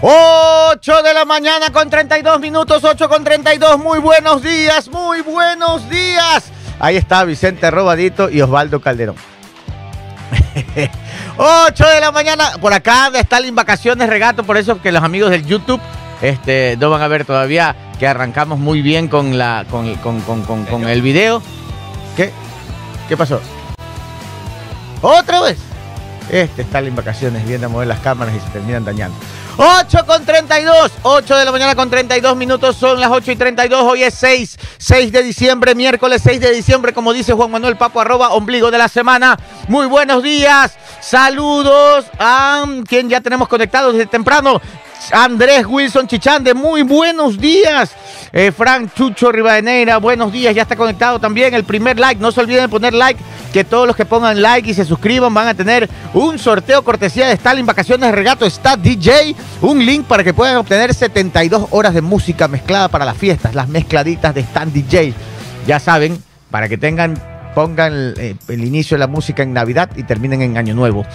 8 de la mañana con 32 minutos, 8 con 32. Muy buenos días, muy buenos días. Ahí está Vicente Robadito y Osvaldo Calderón. 8 de la mañana, por acá está en vacaciones regato, por eso que los amigos del YouTube este, no van a ver todavía que arrancamos muy bien con, la, con, con, con, con el video. ¿Qué? ¿Qué pasó? ¿Otra vez? Este está en vacaciones, viendo a mover las cámaras y se terminan dañando. 8 con 32, 8 de la mañana con 32 minutos, son las 8 y 32, hoy es 6, 6 de diciembre, miércoles 6 de diciembre, como dice Juan Manuel Papo, arroba ombligo de la semana. Muy buenos días, saludos a quien ya tenemos conectado desde temprano. Andrés Wilson Chichande, muy buenos días. Eh, Frank Chucho Rivadeneira, buenos días, ya está conectado también. El primer like, no se olviden de poner like, que todos los que pongan like y se suscriban van a tener un sorteo cortesía de Stalin Vacaciones Regato Está DJ, un link para que puedan obtener 72 horas de música mezclada para las fiestas, las mezcladitas de Stan DJ. Ya saben, para que tengan, pongan eh, el inicio de la música en Navidad y terminen en Año Nuevo.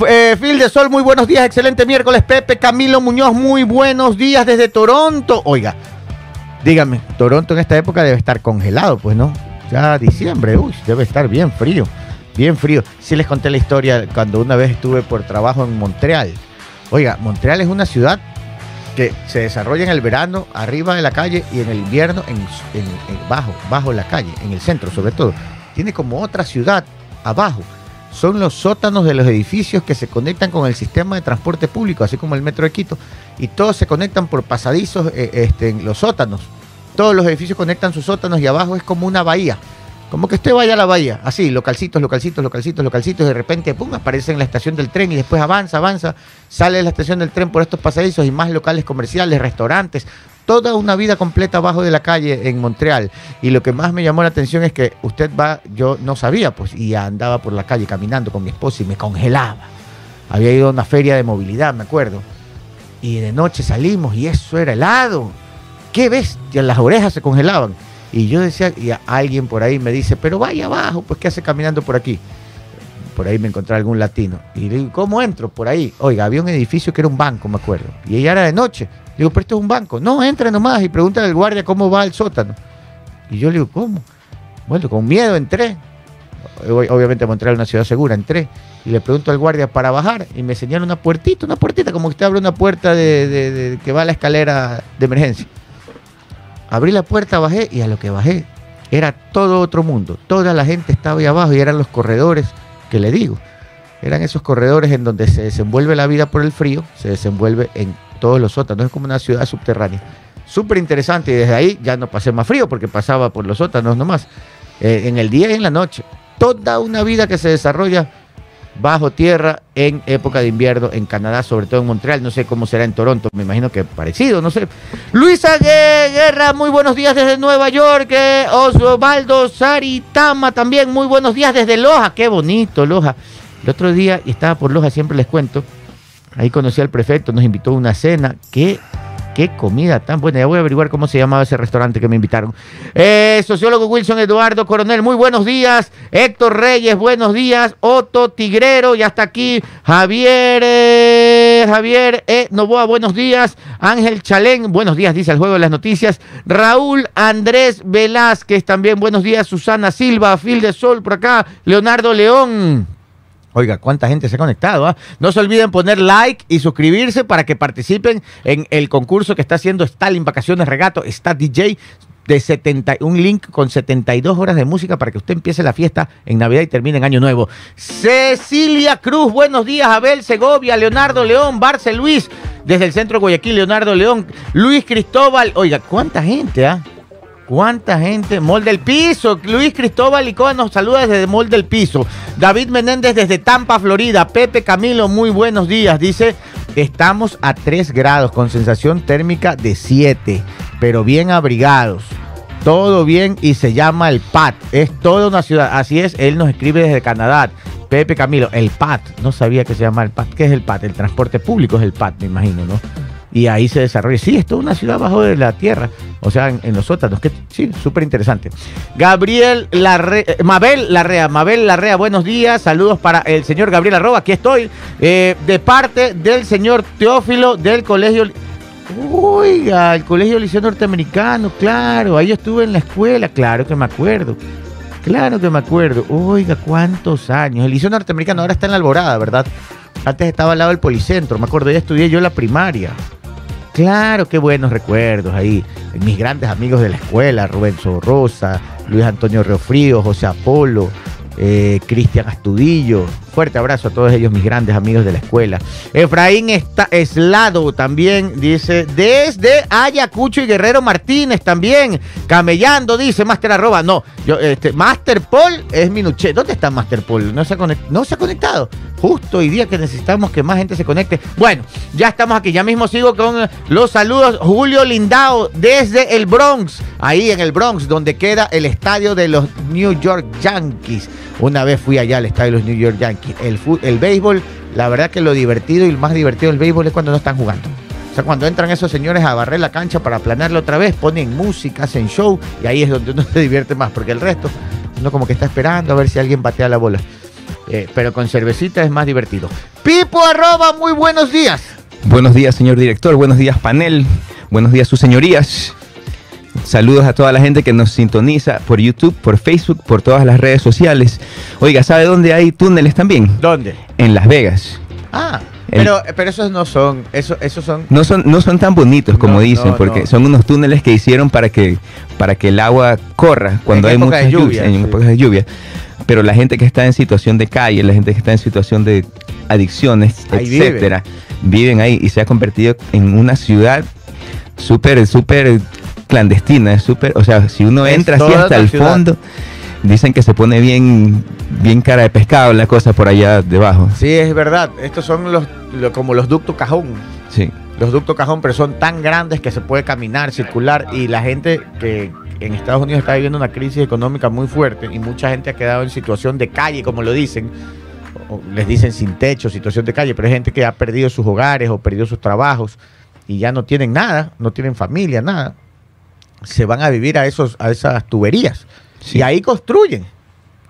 Eh, Phil de Sol, muy buenos días, excelente miércoles. Pepe Camilo Muñoz, muy buenos días desde Toronto. Oiga, dígame, Toronto en esta época debe estar congelado, pues no. Ya diciembre, uy, debe estar bien frío, bien frío. Sí les conté la historia cuando una vez estuve por trabajo en Montreal. Oiga, Montreal es una ciudad que se desarrolla en el verano arriba de la calle y en el invierno en, bajo, bajo la calle, en el centro sobre todo. Tiene como otra ciudad abajo son los sótanos de los edificios que se conectan con el sistema de transporte público, así como el metro de Quito, y todos se conectan por pasadizos eh, este, en los sótanos. Todos los edificios conectan sus sótanos y abajo es como una bahía. Como que usted vaya a la bahía, así, localcitos, localcitos, localcitos, localcitos, de repente, pum, aparece en la estación del tren y después avanza, avanza, sale de la estación del tren por estos pasadizos y más locales comerciales, restaurantes, toda una vida completa abajo de la calle en Montreal. Y lo que más me llamó la atención es que usted va, yo no sabía, pues, y andaba por la calle caminando con mi esposa y me congelaba. Había ido a una feria de movilidad, me acuerdo. Y de noche salimos y eso era helado. ¡Qué bestia! Las orejas se congelaban. Y yo decía, y alguien por ahí me dice, pero vaya abajo, pues ¿qué hace caminando por aquí? Por ahí me encontré algún latino. Y le digo, ¿cómo entro? Por ahí. Oiga, había un edificio que era un banco, me acuerdo. Y ella era de noche. Digo, pero esto es un banco. No, entra nomás y pregúntale al guardia cómo va el sótano. Y yo le digo, ¿cómo? Bueno, con miedo entré. Obviamente Montreal es una ciudad segura, entré. Y le pregunto al guardia para bajar y me señala una puertita, una puertita, como que usted abre una puerta de, que va a la escalera de emergencia. Abrí la puerta, bajé y a lo que bajé era todo otro mundo. Toda la gente estaba ahí abajo y eran los corredores que le digo. Eran esos corredores en donde se desenvuelve la vida por el frío, se desenvuelve en todos los sótanos, es como una ciudad subterránea. Súper interesante y desde ahí ya no pasé más frío porque pasaba por los sótanos nomás, eh, en el día y en la noche. Toda una vida que se desarrolla bajo tierra en época de invierno en Canadá, sobre todo en Montreal, no sé cómo será en Toronto, me imagino que parecido, no sé. Luisa Guerra, muy buenos días desde Nueva York, eh, Osvaldo Saritama también, muy buenos días desde Loja, qué bonito Loja. El otro día, estaba por Loja, siempre les cuento, Ahí conocí al prefecto, nos invitó a una cena. Qué, qué comida tan buena. Ya voy a averiguar cómo se llamaba ese restaurante que me invitaron. Eh, sociólogo Wilson Eduardo Coronel, muy buenos días. Héctor Reyes, buenos días. Otto Tigrero, ya está aquí. Javier, eh, Javier eh, Novoa, buenos días. Ángel Chalén, buenos días, dice el juego de las noticias. Raúl Andrés Velázquez, también buenos días. Susana Silva, Fil de Sol por acá. Leonardo León. Oiga, cuánta gente se ha conectado. ¿ah? No se olviden poner like y suscribirse para que participen en el concurso que está haciendo Stalin Vacaciones Regato, está DJ de 70, un link con 72 horas de música para que usted empiece la fiesta en Navidad y termine en Año Nuevo. Cecilia Cruz, buenos días. Abel Segovia, Leonardo León, Barce Luis, desde el centro de Guayaquil, Leonardo León, Luis Cristóbal. Oiga, cuánta gente, ¿ah? ¿Cuánta gente? Mol del Piso. Luis Cristóbal Icoa nos saluda desde Mol del Piso. David Menéndez desde Tampa, Florida. Pepe Camilo, muy buenos días. Dice, estamos a 3 grados con sensación térmica de 7, pero bien abrigados. Todo bien y se llama el PAT. Es toda una ciudad. Así es, él nos escribe desde Canadá. Pepe Camilo, el PAT. No sabía que se llama el PAT. ¿Qué es el PAT? El transporte público es el PAT, me imagino, ¿no? Y ahí se desarrolla. Sí, es toda una ciudad bajo de la tierra, o sea, en, los sótanos, sí, súper interesante. Gabriel Larrea, eh, Mabel Larrea, Mabel Larrea, buenos días, saludos para el señor Gabriel Arroba, aquí estoy, eh, de parte del señor Teófilo del colegio... Oiga, el Colegio Liceo Norteamericano, claro, ahí estuve en la escuela, claro que me acuerdo. Claro que me acuerdo. Oiga, cuántos años. El Liceo Norteamericano ahora está en la Alborada, ¿verdad? Antes estaba al lado del Policentro, me acuerdo, ya estudié yo la primaria. Claro, qué buenos recuerdos ahí. Mis grandes amigos de la escuela, Rubén Rosa, Luis Antonio Reofrío, José Apolo, eh, Cristian Astudillo. Fuerte abrazo a todos ellos, mis grandes amigos de la escuela. Efraín está, Eslado también dice, desde Ayacucho y Guerrero Martínez también, camellando, dice Master arroba. No, este, Master Paul es Minuche. ¿Dónde está Master Paul? No se, ha no se ha conectado. Justo hoy día que necesitamos que más gente se conecte. Bueno, ya estamos aquí, ya mismo sigo con los saludos. Julio Lindao desde el Bronx, ahí en el Bronx, donde queda el estadio de los New York Yankees. Una vez fui allá al estadio de los New York Yankees. El, el béisbol, la verdad que lo divertido y lo más divertido del béisbol es cuando no están jugando. O sea, cuando entran esos señores a barrer la cancha para planearlo otra vez, ponen música, hacen show y ahí es donde uno se divierte más, porque el resto uno como que está esperando a ver si alguien batea la bola. Eh, pero con cervecita es más divertido. Pipo arroba, muy buenos días. Buenos días, señor director. Buenos días, panel. Buenos días, sus señorías. Saludos a toda la gente que nos sintoniza por YouTube, por Facebook, por todas las redes sociales. Oiga, ¿sabe dónde hay túneles también? ¿Dónde? En Las Vegas. Ah, pero, pero esos no son, eso, esos son... No son, no son tan bonitos como dicen, porque son unos túneles que hicieron para que, para que el agua corra cuando hay muchas lluvias, en épocas de lluvia. Pero la gente que está en situación de calle, la gente que está en situación de adicciones, etcétera, viven ahí y se ha convertido en una ciudad súper, súper clandestina, es súper, o sea, si uno entra así hasta el fondo, dicen que se pone bien, bien cara de pescado la cosa por allá debajo. Sí, es verdad, estos son los, como los ductos cajón. Sí. Los ductos cajón, pero son tan grandes que se puede caminar, circular y la gente que en Estados Unidos está viviendo una crisis económica muy fuerte y mucha gente ha quedado en situación de calle, como lo dicen, o les dicen sin techo, situación de calle, pero hay gente que ha perdido sus hogares o perdido sus trabajos y ya no tienen nada, no tienen familia, nada se van a vivir a esos a esas tuberías y ahí construyen.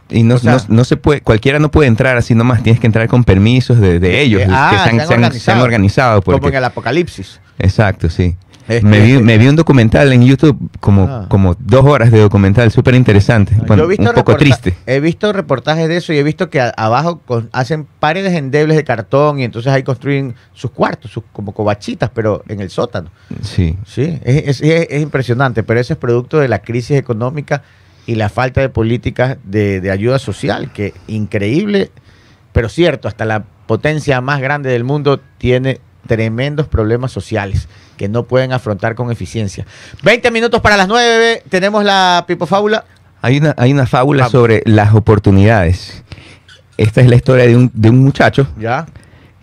Y no, no, se puede, cualquiera no puede entrar así nomás, tienes que entrar con permisos de, ellos, que ah, se, han, organizado. Como en el apocalipsis. Exacto, sí. Este, me, vi, me, vi, un documental en YouTube, como, ah. como dos horas de documental, súper interesante. un poco triste. He visto reportajes de eso y he visto que abajo hacen paredes endebles de cartón y entonces ahí construyen sus cuartos, sus, como covachitas, pero en el sótano. Sí. Sí, es, es, impresionante, pero eso es producto de la crisis económica y la falta de políticas de, de ayuda social, que increíble, pero cierto, hasta la potencia más grande del mundo tiene tremendos problemas sociales que no pueden afrontar con eficiencia. 20 minutos para las 9, tenemos la Pipo Fábula. Hay una, hay una fábula sobre las oportunidades. Esta es la historia de un, de un muchacho ¿Ya?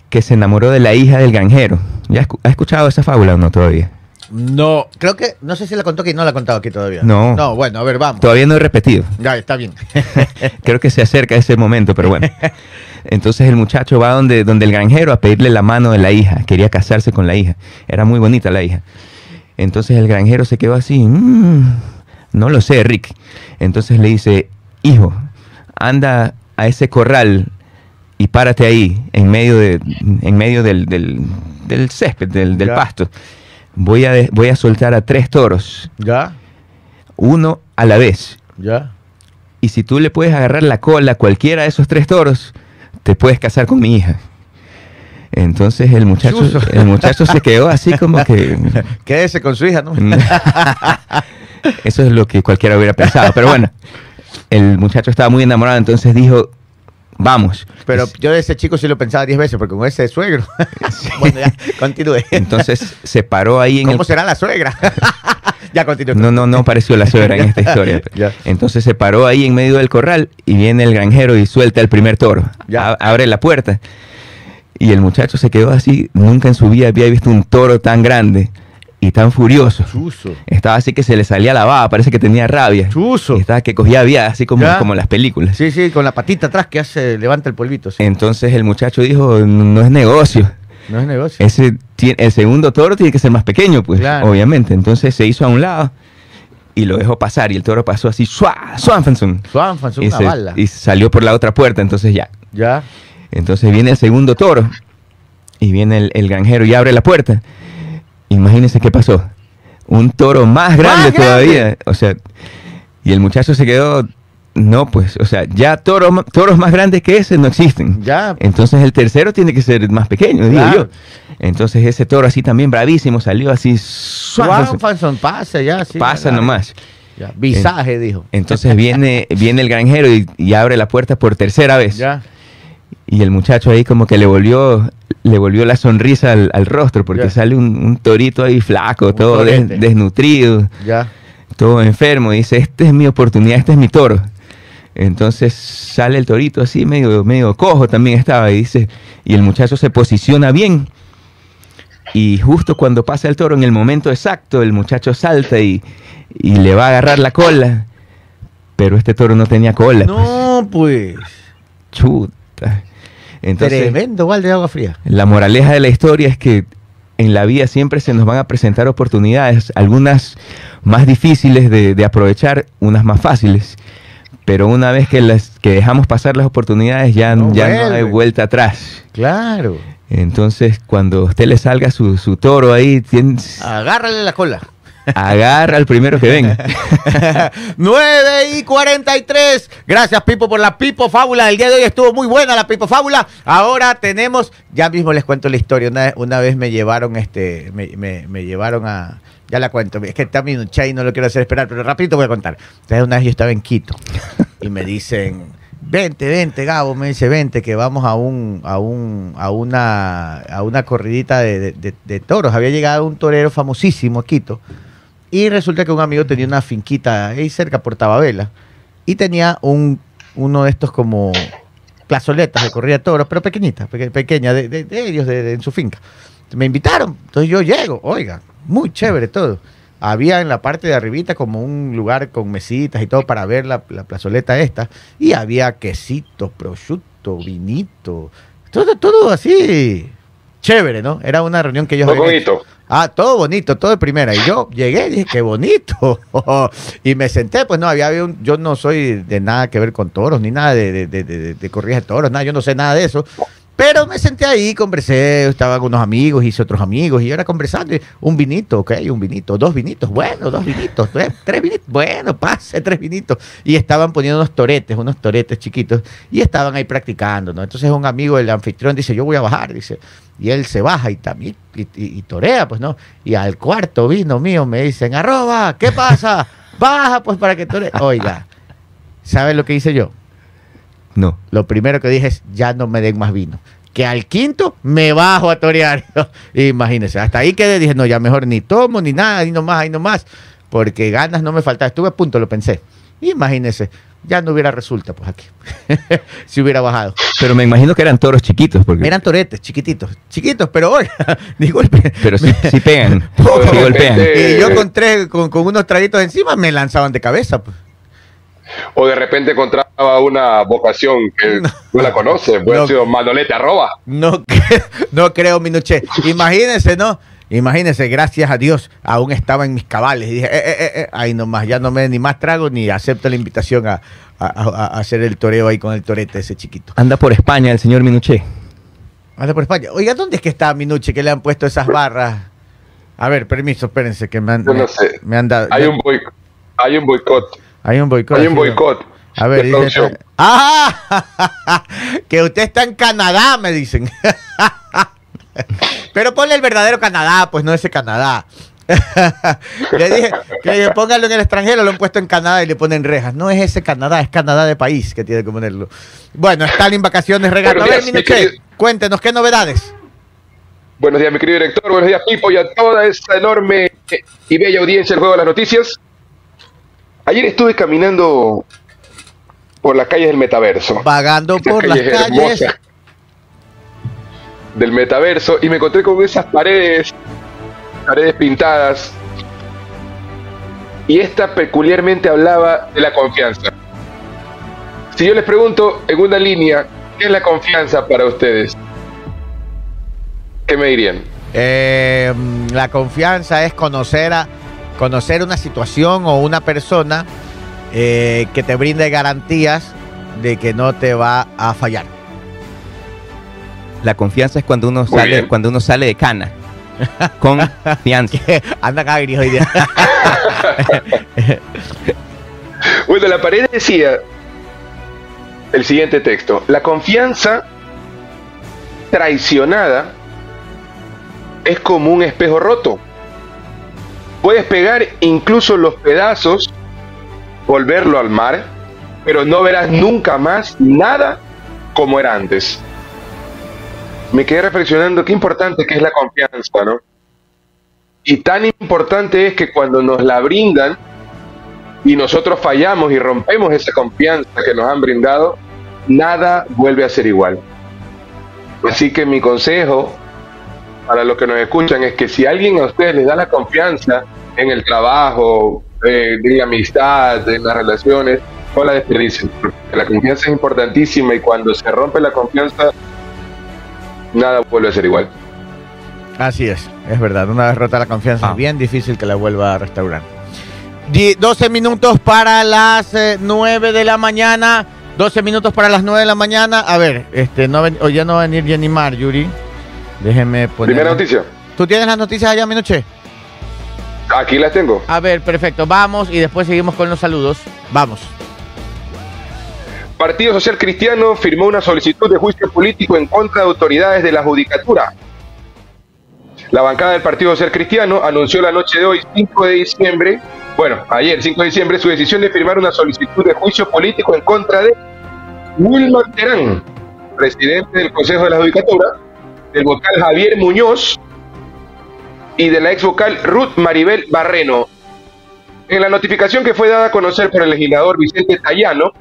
que se enamoró de la hija del granjero. ¿Ya ha escuchado esa fábula o no todavía? No, creo que, no sé si la contó aquí, no la ha contado aquí todavía. No. No, bueno, a ver, vamos. Todavía no he repetido. Ya, está bien. creo que se acerca ese momento, pero bueno. Entonces el muchacho va donde, donde el granjero a pedirle la mano de la hija. Quería casarse con la hija. Era muy bonita la hija. Entonces el granjero se quedó así. Mm, no lo sé, Rick. Entonces le dice, hijo, anda a ese corral y párate ahí, en medio, de, en medio del, del, césped, del, del pasto. Voy a, voy a soltar a tres toros. ¿Ya? Uno a la vez. ¿Ya? Y si tú le puedes agarrar la cola a cualquiera de esos tres toros, te puedes casar con mi hija. Entonces el muchacho, el muchacho se quedó así como que... Quédese con su hija, ¿no? Eso es lo que cualquiera hubiera pensado. Pero bueno, el muchacho estaba muy enamorado, entonces dijo, vamos. Pero yo de ese chico sí lo pensaba diez veces, porque con ese suegro. bueno, ya, continúe. Entonces se paró ahí en ¿Cómo será la suegra? ya continúe. No, no, no pareció la suegra en esta historia. Entonces se paró ahí en medio del corral y viene el granjero y suelta el primer toro. Ya. abre la puerta. Y el muchacho se quedó así, nunca en su vida había visto un toro tan grande y tan furioso. Chuso. Estaba así que se le salía la baba, parece que tenía rabia. Chuso. estaba que cogía vía, así como, como las películas. Sí, sí, con la patita atrás que hace, levanta el polvito. Entonces el muchacho dijo, no es negocio. No es negocio. ese el segundo toro tiene que ser más pequeño, pues, Claro. obviamente. Entonces se hizo a un lado y lo dejó pasar y el toro pasó así, ¡suá! Son Y, una se- bala. y salió por la otra puerta, entonces ya. Ya. Entonces viene el segundo toro y viene el, el granjero y abre la puerta. Imagínense qué pasó. Un toro más grande todavía. O sea, y el muchacho se quedó, no, pues, o sea, ya toros, ma- toros más grandes que ese no existen. Ya. Entonces el tercero tiene que ser más pequeño, digo Claro. yo. Entonces ese toro así también bravísimo salió así, suave, pasa ya. sí, pasa nomás. ya. Visaje, dijo. Entonces viene, viene el granjero y, y abre la puerta por tercera vez. Ya. Y el muchacho ahí como que le volvió, le volvió la sonrisa al, al rostro porque sale un, un torito ahí flaco, Un todo des- desnutrido, Ya. todo enfermo. Y dice, esta es mi oportunidad, este es mi toro. Entonces sale el torito así, medio, medio cojo también estaba. Y dice, y el muchacho se posiciona bien. Y justo cuando pasa el toro, en el momento exacto, el muchacho salta y, y le va a agarrar la cola. Pero este toro no tenía cola. pues. No, pues. Chuta. Entonces, Tremendo balde de agua fría. la moraleja de la historia es que en la vida siempre se nos van a presentar oportunidades, algunas más difíciles de, de aprovechar, unas más fáciles. Pero una vez que, las, que dejamos pasar las oportunidades, ya, No ya no hay vuelta atrás. Claro. Entonces, cuando usted le salga su, su toro ahí, tienes- Agárrale la cola. Agarra al primero que venga. 9 y 43. Gracias, Pipo, por la Pipo Fábula. del día de hoy estuvo muy buena la Pipo Fábula. Ahora tenemos, ya mismo les cuento la historia. Una, una vez me llevaron, este, me, llevaron a. Ya la cuento. Es que está minucha y no lo quiero hacer esperar, pero rapidito voy a contar. Entonces, una vez yo estaba en Quito y me dicen. Vente, vente, Gabo, me dice, vente, que vamos a un, a un, a una, a una corridita de toros. Había llegado un torero famosísimo a Quito. Y resulta que un amigo tenía una finquita ahí cerca por Tababela y tenía un, uno de estos como plazoletas de corrida de toros, pero pequeñitas, peque- pequeñas, de, de- de ellos, de, en su finca. Me invitaron, entonces yo llego, oiga, muy chévere todo. Había en la parte de arribita como un lugar con mesitas y todo para ver la, la plazoleta esta. Y había quesitos, prosciutto, vinito, todo, todo así chévere, ¿no? Era una reunión que ellos habían hecho. Ah, todo bonito, todo de primera. Y yo llegué y dije, qué bonito. y me senté, pues no, había, había un, yo no soy de nada que ver con toros, ni nada de, de, de, de- de de toros, nada, yo no sé nada de eso. Pero me senté ahí, conversé, estaba con unos amigos, hice otros amigos, y yo era conversando, un vinito, ok, un vinito, dos vinitos, bueno, dos vinitos, tres, tres vinitos, bueno, pase, tres vinitos. Y estaban poniendo unos toretes, unos toretes chiquitos, y estaban ahí practicando, ¿no? Entonces un amigo del anfitrión dice, yo voy a bajar, dice, y él se baja y también, y torea, pues, ¿no? Y al cuarto vino mío me dicen, arroba, ¿qué pasa? Baja, pues, para que tore. Oiga, ¿sabes lo que hice yo? No. Lo primero que dije es, ya no me den más vino. Que al quinto me bajo a torear. Imagínense, hasta ahí quedé, dije, no, ya mejor ni tomo, ni nada, ni nomás, ahí nomás. Porque ganas no me faltaban. Estuve a punto, lo pensé. Imagínense, ya no hubiera resulta, pues aquí. si hubiera bajado. Pero me imagino que eran toros chiquitos, porque, Eran toretes, chiquititos, chiquitos, pero oiga, disculpe. pero sí, sí pegan, sí golpean. Y yo con tres, con, con unos traguitos encima me lanzaban de cabeza. Pues. O de repente una vocación que no, la conoce. Puede No. haber sido Manolete arroba. No, no creo, Minuche. Imagínense, ¿no? Imagínense, gracias a Dios, aún estaba en mis cabales. Y dije, eh, eh, eh, eh, ay, nomás, ya no me den ni más trago ni acepto la invitación a, a- a- a hacer el toreo ahí con el torete ese chiquito. Anda por España el señor Minuché. Anda por España. Oiga, ¿dónde es que está Minuche que le han puesto esas barras? A ver, permiso, espérense, que me han, Yo no me- sé. me han dado. Hay un, hay un boicot. Hay un boicot. Hay un boicot. A ver, dice. ¡Ah! que usted está en Canadá, me dicen. Pero ponle el verdadero Canadá, pues no ese Canadá. le dije que póngalo en el extranjero, lo han puesto en Canadá y le ponen rejas. No es ese Canadá, es Canadá de país que tiene que ponerlo. Bueno, están en vacaciones regato. A ver, días, mi Minuché, querido. cuéntenos qué novedades. Buenos días, mi querido director. Buenos días, Pipo, y a toda esta enorme y bella audiencia del Juego de las Noticias. Ayer estuve caminando por las calles del metaverso. Vagando por las calle es calles. Del metaverso y me encontré con esas paredes, paredes pintadas. Y esta peculiarmente hablaba de la confianza. Si yo les pregunto en una línea, ¿qué es la confianza para ustedes? ¿qué me dirían? Eh, la confianza es conocer, a, conocer una situación o una persona eh, que te brinde garantías de que no te va a fallar. La confianza es cuando uno Muy sale, bien. cuando uno sale de cana. Confianza. Anda cagris hoy día. Bueno, la pared decía el siguiente texto. La confianza traicionada es como un espejo roto. Puedes pegar incluso los pedazos, volverlo al mar, pero no verás nunca más nada como era antes. Me quedé reflexionando qué importante que es la confianza, ¿no? Y tan importante es que cuando nos la brindan, y nosotros fallamos y rompemos esa confianza que nos han brindado, nada vuelve a ser igual. Así que mi consejo para los que nos escuchan es que si alguien a ustedes les da la confianza en el trabajo, eh, la amistad, en las relaciones, no la desperdicien. La confianza es importantísima y cuando se rompe la confianza, nada vuelve a ser igual. Así es, es verdad. Una vez rota la confianza, Ah. es bien difícil que la vuelva a restaurar. Di- 12 minutos para las eh, 9 de la mañana. 12 minutos para las 9 de la mañana. A ver, este, no ven- hoy ya no va a venir Jenny Mar, Yuri. Déjeme poner. Primera noticia. ¿Tú tienes las noticias allá, mi noche? Aquí las tengo. A ver, perfecto. Vamos y después seguimos con los saludos. Vamos. Partido Social Cristiano firmó una solicitud de juicio político en contra de autoridades de la Judicatura. La bancada del Partido Social Cristiano anunció la noche de hoy, 5 de diciembre, bueno, ayer 5 de diciembre, su decisión de firmar una solicitud de juicio político en contra de Wilman Terán, presidente del Consejo de la Judicatura, del vocal Javier Muñoz y de la ex vocal Ruth Maribel Barreno. En la notificación que fue dada a conocer por el legislador Vicente Tallano,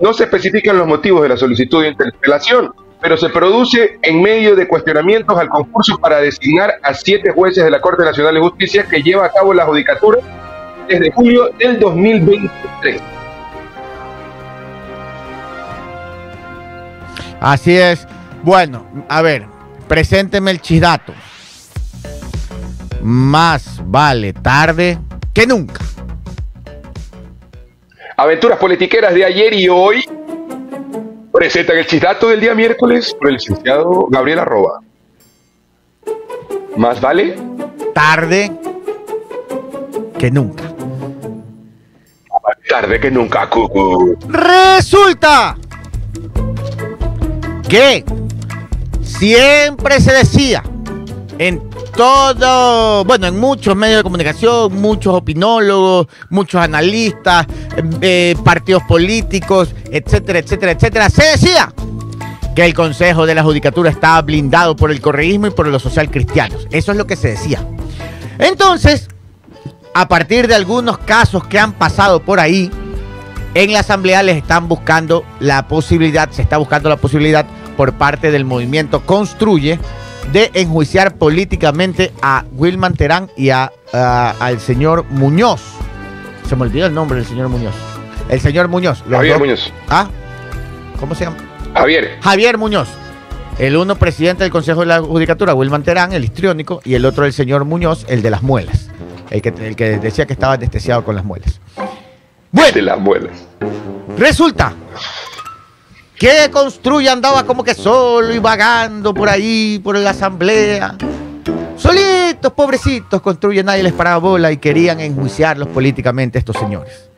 no se especifican los motivos de la solicitud de interpelación, pero se produce en medio de cuestionamientos al concurso para designar a siete jueces de la Corte Nacional de Justicia que lleva a cabo la judicatura desde julio del 2023. Así es. Bueno, a ver, presénteme el chisdato. Más vale tarde que nunca. Aventuras politiqueras de ayer y hoy presentan el chistato del día miércoles por el licenciado Gabriel Arroba. Más vale Tarde que nunca. tarde que nunca, cucu. Resulta que siempre se decía en todo, bueno, en muchos medios de comunicación, muchos opinólogos, muchos analistas, eh, partidos políticos, etcétera, etcétera, etcétera, se decía que el Consejo de la Judicatura estaba blindado por el correísmo y por los social cristianos. Eso es lo que se decía. Entonces, a partir de algunos casos que han pasado por ahí, en la asamblea les están buscando la posibilidad, se está buscando la posibilidad por parte del movimiento Construye de enjuiciar políticamente a Wilman Terán y a, a- al señor Muñoz. Se me olvidó el nombre del señor Muñoz. El señor Muñoz. Javier dos- Muñoz. ¿Ah? ¿Cómo se llama? Javier. Javier Muñoz. El uno presidente del Consejo de la Judicatura, Wilman Terán, el histriónico, y el otro el señor Muñoz, el de las muelas. El que, el que decía que estaba anestesiado con las muelas. Bueno, De las muelas. Resulta que Construye andaba como que solo y vagando por ahí, por la asamblea. Solitos, pobrecitos, Construye, nadie les paraba bola y querían enjuiciarlos políticamente estos señores.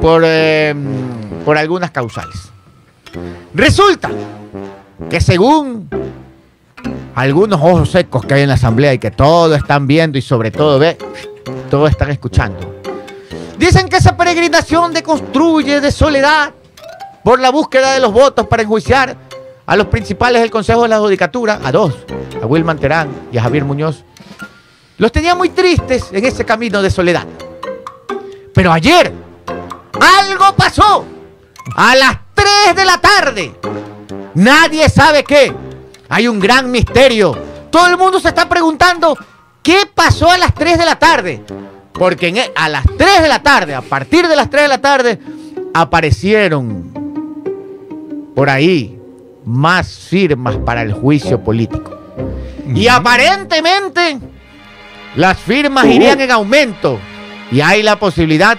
Por, eh, por algunas causales. Resulta que según algunos ojos secos que hay en la asamblea y que todo están viendo y sobre todo ve, todo están escuchando. Dicen que esa peregrinación de construye de soledad por la búsqueda de los votos para enjuiciar a los principales del Consejo de la Judicatura, a dos, a Wilman Terán y a Javier Muñoz, los tenía muy tristes en ese camino de soledad. Pero ayer algo pasó a las 3 de la tarde. Nadie sabe qué. Hay un gran misterio. Todo el mundo se está preguntando qué pasó a las 3 de la tarde. Porque e- a las 3 de la tarde, a partir de las 3 de la tarde, aparecieron por ahí más firmas para el juicio político. Y aparentemente las firmas irían en aumento. Y hay la posibilidad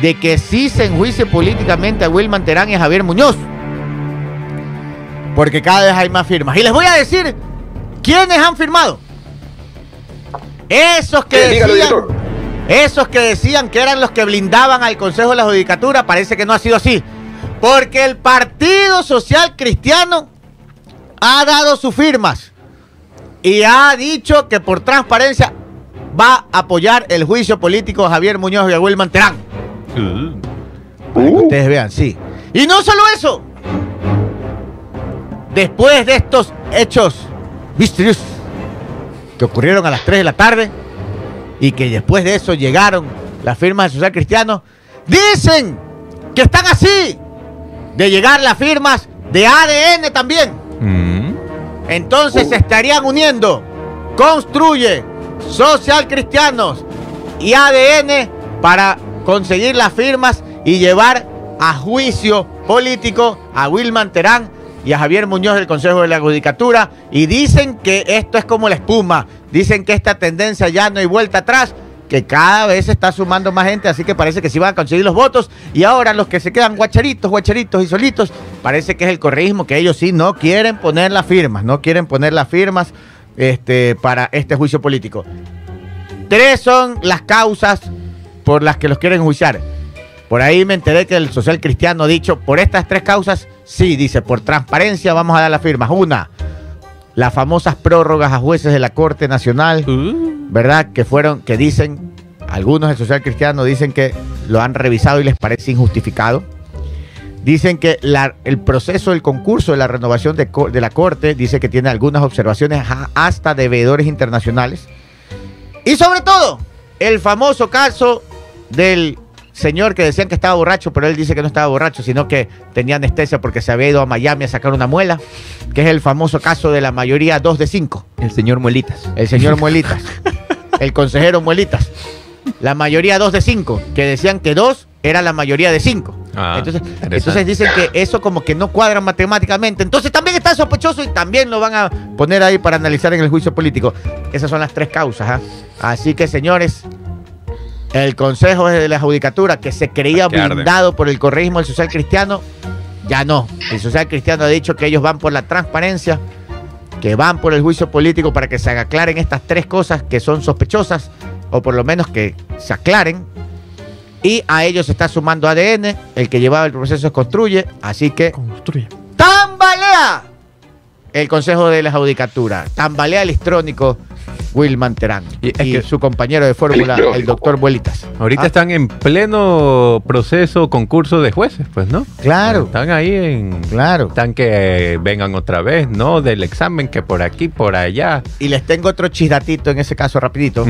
de que sí se enjuicie políticamente a Wilman Terán y a Javier Muñoz. Porque cada vez hay más firmas. Y les voy a decir quiénes han firmado. Esos que decían, esos que decían que eran los que blindaban al Consejo de la Judicatura, parece que no ha sido así. Porque el Partido Social Cristiano ha dado sus firmas y ha dicho que por transparencia va a apoyar el juicio político a Javier Muñoz y a Wilman Terán. Para que Uh, ustedes vean, sí. Y no solo eso. Después de estos hechos misteriosos que ocurrieron a las 3 de la tarde y que después de eso llegaron las firmas del Social Cristiano, dicen que están así de llegar las firmas de ADN también. Mm. Entonces se estarían uniendo Construye, Social Cristianos y ADN para conseguir las firmas y llevar a juicio político a Wilman Terán y a Javier Muñoz del Consejo de la Judicatura. Y dicen que esto es como la espuma. Dicen que esta tendencia ya no hay vuelta atrás. Que cada vez se está sumando más gente, así que parece que sí van a conseguir los votos. Y ahora los que se quedan guacharitos, guacharitos y solitos, parece que es el correísmo, que ellos sí no quieren poner las firmas, no quieren poner las firmas este, para este juicio político. Tres son las causas por las que los quieren juiciar. Por ahí me enteré que el social cristiano ha dicho, por estas tres causas, sí, dice, por transparencia vamos a dar las firmas. Una, las famosas prórrogas a jueces de la Corte Nacional, Uh. ¿Verdad? Que fueron, que dicen, algunos del social cristiano dicen que lo han revisado y les parece injustificado. Dicen que la- el proceso del concurso de la renovación de, de la Corte dice que tiene algunas observaciones hasta de veedores internacionales. Y sobre todo, el famoso caso del señor que decían que estaba borracho, pero él dice que no estaba borracho, sino que tenía anestesia porque se había ido a Miami a sacar una muela, que es el famoso caso de la mayoría 2 de 5. El señor Muelitas. El señor Muelitas. El consejero Muelitas. La mayoría 2 de 5, que decían que 2 era la mayoría de 5. Ah, entonces, entonces dicen que eso como que no cuadra matemáticamente. Entonces también está sospechoso y también lo van a poner ahí para analizar en el juicio político. Esas son las tres causas. ¿ah? Así que, señores, el Consejo de la Judicatura, que se creía arde. blindado por el correísmo del social cristiano, ya no. El social cristiano ha dicho que ellos van por la transparencia, que van por el juicio político para que se aclaren estas tres cosas que son sospechosas, o por lo menos que se aclaren. Y a ellos se está sumando ADN, el que llevaba el proceso es Construye, así que Construye. tambalea el Consejo de la Judicatura, tambalea el histrónico Wilman Terán Y que- su compañero de fórmula, el doctor Buelitas. Ahorita Ah, están en pleno proceso, concurso de jueces, pues, ¿no? Claro, Están ahí en... claro. Están que vengan otra vez, ¿no? Del examen, que por aquí, por allá. Y les tengo otro chisdatito en ese caso, rapidito.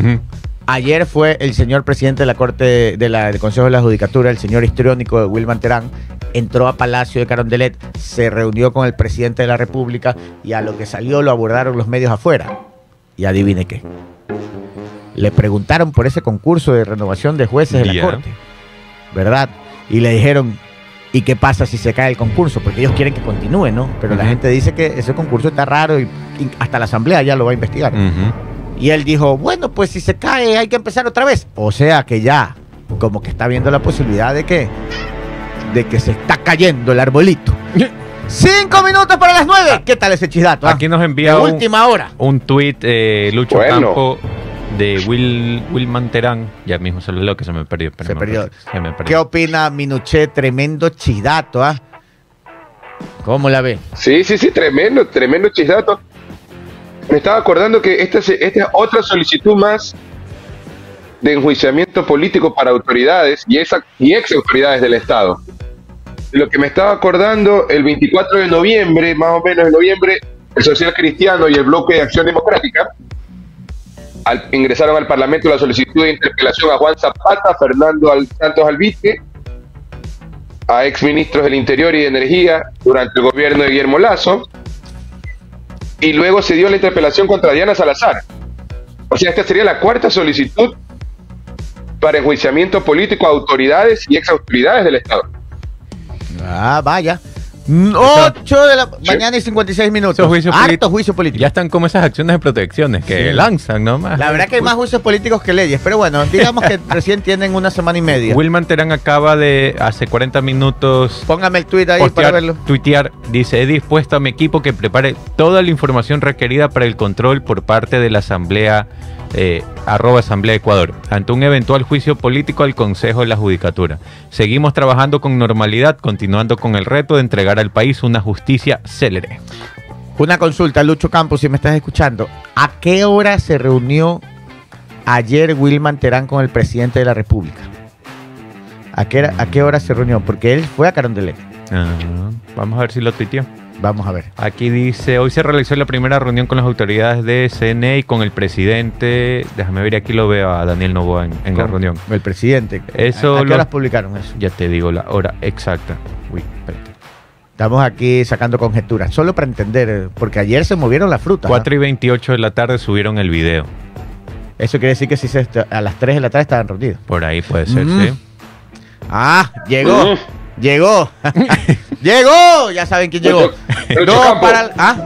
Ayer fue el señor presidente de la Corte de la, del Consejo de la Judicatura, el señor histriónico de Wilman Terán, entró a Palacio de Carondelet, se reunió con el presidente de la República y a lo que salió lo abordaron los medios afuera. Y adivine qué. Le preguntaron por ese concurso de renovación de jueces de la. Corte, ¿verdad? Y le dijeron, ¿y qué pasa si se cae el concurso? Porque ellos quieren que continúe, ¿no? Pero la gente dice que ese concurso está raro y, y hasta la Asamblea ya lo va a investigar. Y él dijo, bueno, pues si se cae hay que empezar otra vez. O sea que ya, como que está viendo la posibilidad de que, de que se está cayendo el arbolito. Cinco minutos para las nueve. ¿Qué tal ese chisdato? ah? Aquí nos envía un, última hora. un tuit eh, Lucho Bueno. Campo de Will, Wilman Terán. Ya mismo se lo leo que se me perdió. Se perdió. Se me ¿Qué perdió. opina Minuché? Tremendo chisdato, ¿ah? ¿Cómo la ve? Sí, sí, sí, tremendo, tremendo chisdato. Me estaba acordando que esta, es- esta es otra solicitud más de enjuiciamiento político para autoridades y, esa, y ex autoridades del Estado. Lo que me estaba acordando, el 24 de noviembre, más o menos en noviembre, el Social Cristiano y el Bloque de Acción Democrática ingresaron al Parlamento la solicitud de interpelación a Juan Zapata, Fernando Al- Santos Alvite, a exministros del Interior y de Energía durante el gobierno de Guillermo Lazo, y luego se dio la interpelación contra Diana Salazar. O sea, esta sería la cuarta solicitud para enjuiciamiento político a autoridades y ex autoridades del Estado. Ah, vaya. 8 de la mañana y 56 minutos. Harto políticos. juicio político. Ya están como esas acciones de protecciones que Sí. lanzan nomás. La verdad que hay más juicios políticos que leyes, pero bueno, digamos que recién tienen una semana y media. Wilman Terán acaba de, hace 40 minutos, Póngame el tweet ahí para verlo. tuitear, dice, he dispuesto a mi equipo que prepare toda la información requerida para el control por parte de la Asamblea, eh, arroba Asamblea Ecuador, ante un eventual juicio político al Consejo de la Judicatura. Seguimos trabajando con normalidad, continuando con el reto de entregar al país una justicia célere. Una consulta, Lucho Campos, si me estás escuchando. ¿A qué hora se reunió ayer Wilman Terán con el presidente de la República? ¿A qué, hora- a qué hora se reunió? Porque él fue a Carondelet. Ah, vamos a ver si lo tuiteó. Vamos a ver. Aquí dice, hoy se realizó la primera reunión con las autoridades de CNE y con el presidente. Déjame ver, aquí lo veo a Daniel Novoa en, en la reunión. El presidente. Eso ¿A, a qué lo- horas publicaron eso? Ya te digo la hora exacta. Uy, espérate. Estamos aquí sacando conjeturas, solo para entender, porque ayer se movieron las frutas. ¿ah? 4 y 28 de la tarde subieron el video. Eso quiere decir que si se a las 3 de la tarde estaban reunidos. Por ahí puede ser, Mm. ¿sí? Ah, llegó, Ujú. llegó, llegó. Ya saben quién llegó. Lucho No, Campo. para ah,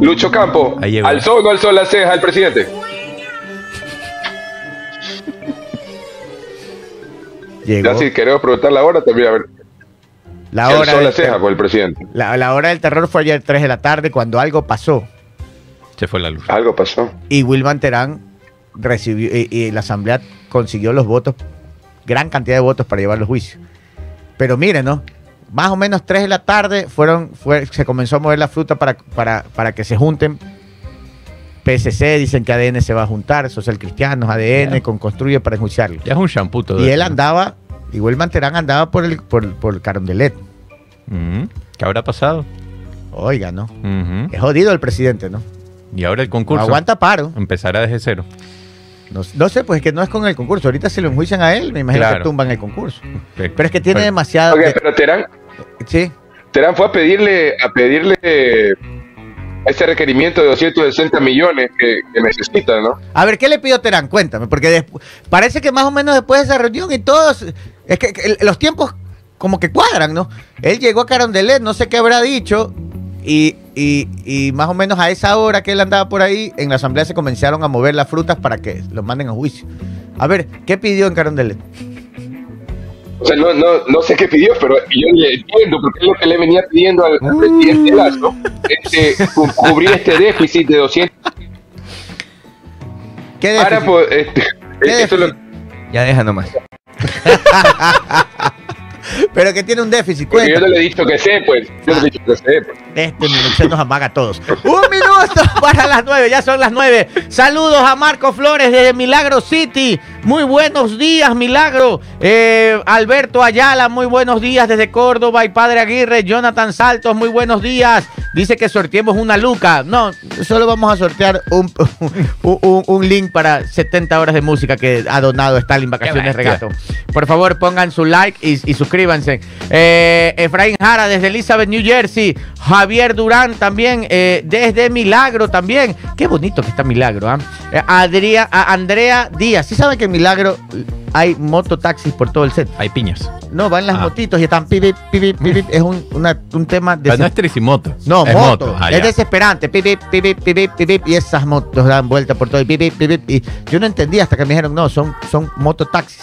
Lucho Campo, Ahí llegó. ¿alzó o no alzó la ceja el presidente? llegó. Ya si queremos preguntar la hora, también a ver. La hora, alzó la del ceja el presidente. la, la hora del terror fue ayer 3 de la tarde cuando algo pasó Se fue la luz. Algo pasó. y Wilman Terán recibió y, y la asamblea consiguió los votos, gran cantidad de votos para llevar los juicios. Pero miren, ¿no? Más o menos 3 de la tarde fueron, fue, se comenzó a mover la fruta para, para, para que se junten. PSC dicen que ADN se va a juntar, Social Cristianos, ADN, con Construye para enjuiciarlo. Ya es un shampoo todo Y él andaba, y Wilman Terán andaba por el, por, por Carondelet. Mm, ¿Qué habrá pasado? Oiga, ¿no? Es jodido el presidente, ¿no? Y ahora el No concurso. aguanta paro. Empezará desde cero. No, no sé, pues es que no es con el concurso. Ahorita se lo enjuician a él, me imagino Claro. que tumban el concurso. Pe- Pero es que tiene demasiado. Ok, de- pero Terán, sí, Terán fue a pedirle, a pedirle ese requerimiento de 260 millones que, que necesita, ¿no? A ver, ¿qué le pidió Terán? Cuéntame, porque parece que más o menos después de esa reunión y todos, es que, que los tiempos como que cuadran, ¿no? Él llegó a Carondelet, no sé qué habrá dicho, y, y- y más o menos a esa hora que él andaba por ahí, en la asamblea se comenzaron a mover las frutas para que los manden a juicio. A ver, ¿qué pidió en Carondelet? O sea, no, no, no sé qué pidió, pero yo le entiendo, porque es lo que le venía pidiendo al, al presidente Lazo, este, cu- cubrir este déficit de 200 ¿Qué para déficit? poder, este, ¿Qué eso es lo- déficit? Ya deja nomás. Pero que tiene un déficit, porque yo no le he dicho que sé, pues, yo no le he dicho que sé, pues. Este minuto nos amaga a todos. Un minuto para las nueve, ya son las nueve. Saludos a Marco Flores desde Milagro City. Muy buenos días, Milagro. Eh, Alberto Ayala, muy buenos días desde Córdoba. Y Padre Aguirre, Jonathan Saltos, muy buenos días. Dice que sorteemos una luca. No, solo vamos a sortear un, un, un- un link para 70 horas de música que ha donado Stalin Vacaciones. Regato. Por favor, pongan su like y, y suscríbanse. Eh, Efraín Jara desde Elizabeth, New Jersey. Javier Durán también eh, desde Milagro también. Qué bonito que está Milagro. ¿ah? Eh, Adria- a Andrea Díaz. ¿Sí saben que en Milagro hay mototaxis por todo el set? Hay piñas. No, van las Ah. motitos y están pipip. Es un, una- un tema de... No es tricimoto. No, es moto. Ah, es desesperante. Pipip, pipip, pipip, y esas motos dan vuelta por todo. Y, y yo no entendía hasta que me dijeron, no, son, son mototaxis.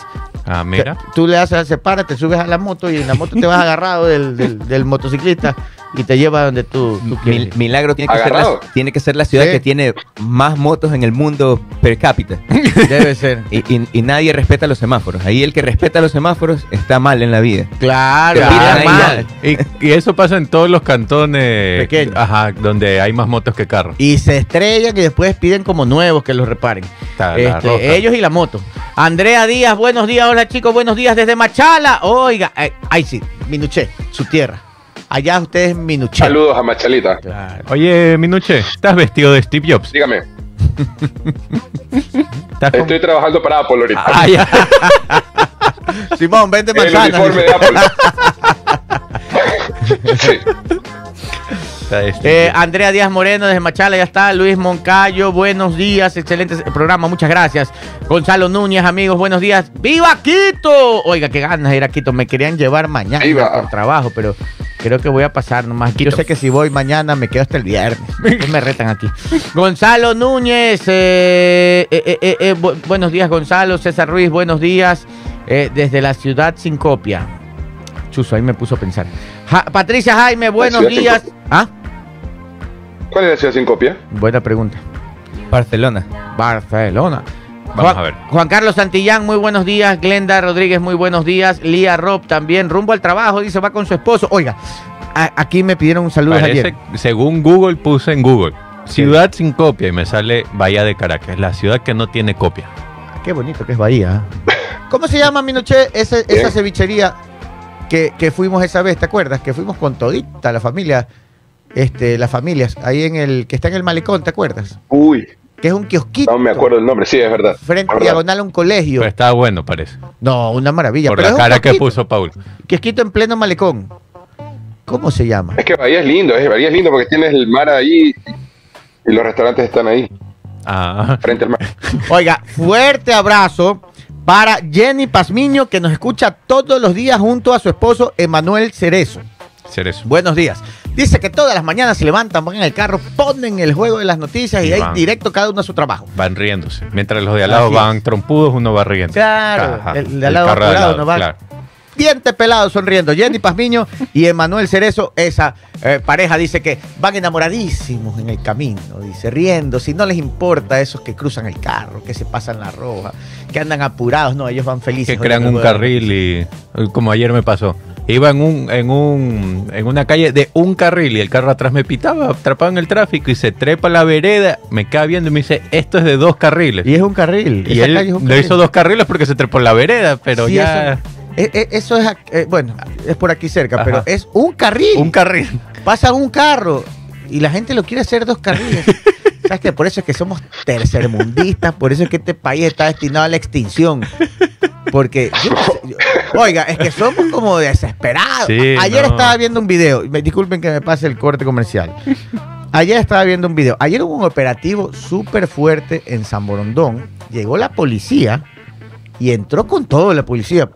Ah, mira. Tú le haces separa, te subes a la moto y en la moto te vas agarrado del, del- del motociclista y te lleva donde tú, tú quieres. Mil- Milagro tiene que, ser la, tiene que ser la ciudad Sí. que tiene más motos en el mundo per cápita. Debe ser. Y, y- y nadie respeta los semáforos. Ahí el que respeta los semáforos está mal en la vida. Claro, ahí mal. Y, y eso pasa en todos los cantones Pequeños. Ajá, donde hay más motos que carros. Y se estrellan y después piden como nuevos que los reparen. Este, ellos y la moto. Andrea Díaz, buenos días. Hola chicos, buenos días desde Machala. Oiga, eh, ahí sí, Minuché, su tierra. Allá ustedes Minuché. Saludos a Machalita. Claro. Oye, Minuche, ¿estás vestido de Steve Jobs? Dígame, ¿Estás como- estoy trabajando para Apple ahorita. Ah, ya. Simón, vende el manzanas. uniforme de Apple. Sí. Eh. Andrea Díaz Moreno desde Machala, ya está. Luis Moncayo, buenos días. Excelente programa, muchas gracias. Gonzalo Núñez, amigos, buenos días. ¡Viva Quito! Oiga, qué ganas de ir a Quito. Me querían llevar mañana Viva. por trabajo, pero Creo que voy a pasar nomás. Yo sé que si voy mañana me quedo hasta el viernes. Después me retan aquí. Gonzalo Núñez. eh, eh, eh, bu- buenos días, Gonzalo. César Ruiz, buenos días. eh, desde la ciudad sin copia. Chuzo, ahí me puso a pensar. Ja- Patricia Jaime, buenos días. Ah, ¿Cuál es la ciudad sin copia? buena pregunta. Barcelona. Barcelona. Vamos Juan, a ver. Juan Carlos Santillán, muy buenos días. Glenda Rodríguez, muy buenos días. Lía Rob también, rumbo al trabajo, dice, va con su esposo. Oiga, a- aquí me pidieron un saludo Parece, ayer. según Google, puse en Google. Ciudad sin copia y me sale Bahía de Caracas, la ciudad que no tiene copia. Qué bonito que es Bahía. ¿eh? ¿Cómo se llama, Minoche, ese- esa Bien. cevichería que, que fuimos esa vez? ¿Te acuerdas? Que fuimos con todita la familia, este, las familias, ahí en el, que está en el malecón, ¿te acuerdas? Uy, Que es un kiosquito. no me acuerdo el nombre, sí, es verdad. Frente verdad. diagonal a un colegio. Pero estaba bueno, parece. No, una maravilla. Por pero la es un cara que puso Paul. Kiosquito en pleno malecón. ¿Cómo se llama? Es que Bahía es lindo, es, Bahía es lindo porque tienes el mar ahí y los restaurantes están ahí, Ah, frente al mar. Oiga, fuerte abrazo para Jenny Pazmiño, que nos escucha todos los días junto a su esposo Emanuel Cerezo. Cerezo. Buenos días. Dice que todas las mañanas se levantan, van en el carro, ponen el juego de las noticias y Y ahí van. directo cada uno a su trabajo. Van riéndose. Mientras los de al lado Así van trompudos, uno va riendo. Claro, Ajá. el de al lado carro no va. claro. Diente pelado sonriendo. Jenny Pazmiño y Emanuel Cerezo, esa eh, pareja dice que van enamoradísimos en el camino, dice, riendo, si no les importa esos que cruzan el carro, que se pasan la roja, que andan apurados, no, ellos van felices. Que crean un carril y como ayer me pasó. Iba en un, en un en una calle de un carril y el carro atrás me pitaba, atrapado en el tráfico y se trepa a la vereda, me queda viendo y me dice, esto es de dos carriles. Y es un carril. Y esa él calle es un le carril. hizo dos carriles porque se trepó en la vereda, pero Sí, ya Eso, eh, eh, eso es, eh, bueno, es por aquí cerca, Ajá. pero es un carril. un carril. Pasa un carro y la gente lo quiere hacer dos carriles. ¿Sabes qué? Por eso es que somos tercermundistas, por eso es que este país está destinado a la extinción. Porque, yo no sé, yo- oiga, es que somos como desesperados. Sí, Ayer no. estaba viendo un video, me- disculpen que me pase el corte comercial. Ayer estaba viendo un video. Ayer hubo un operativo súper fuerte en San Borondón. Llegó la policía y entró con todo la policía.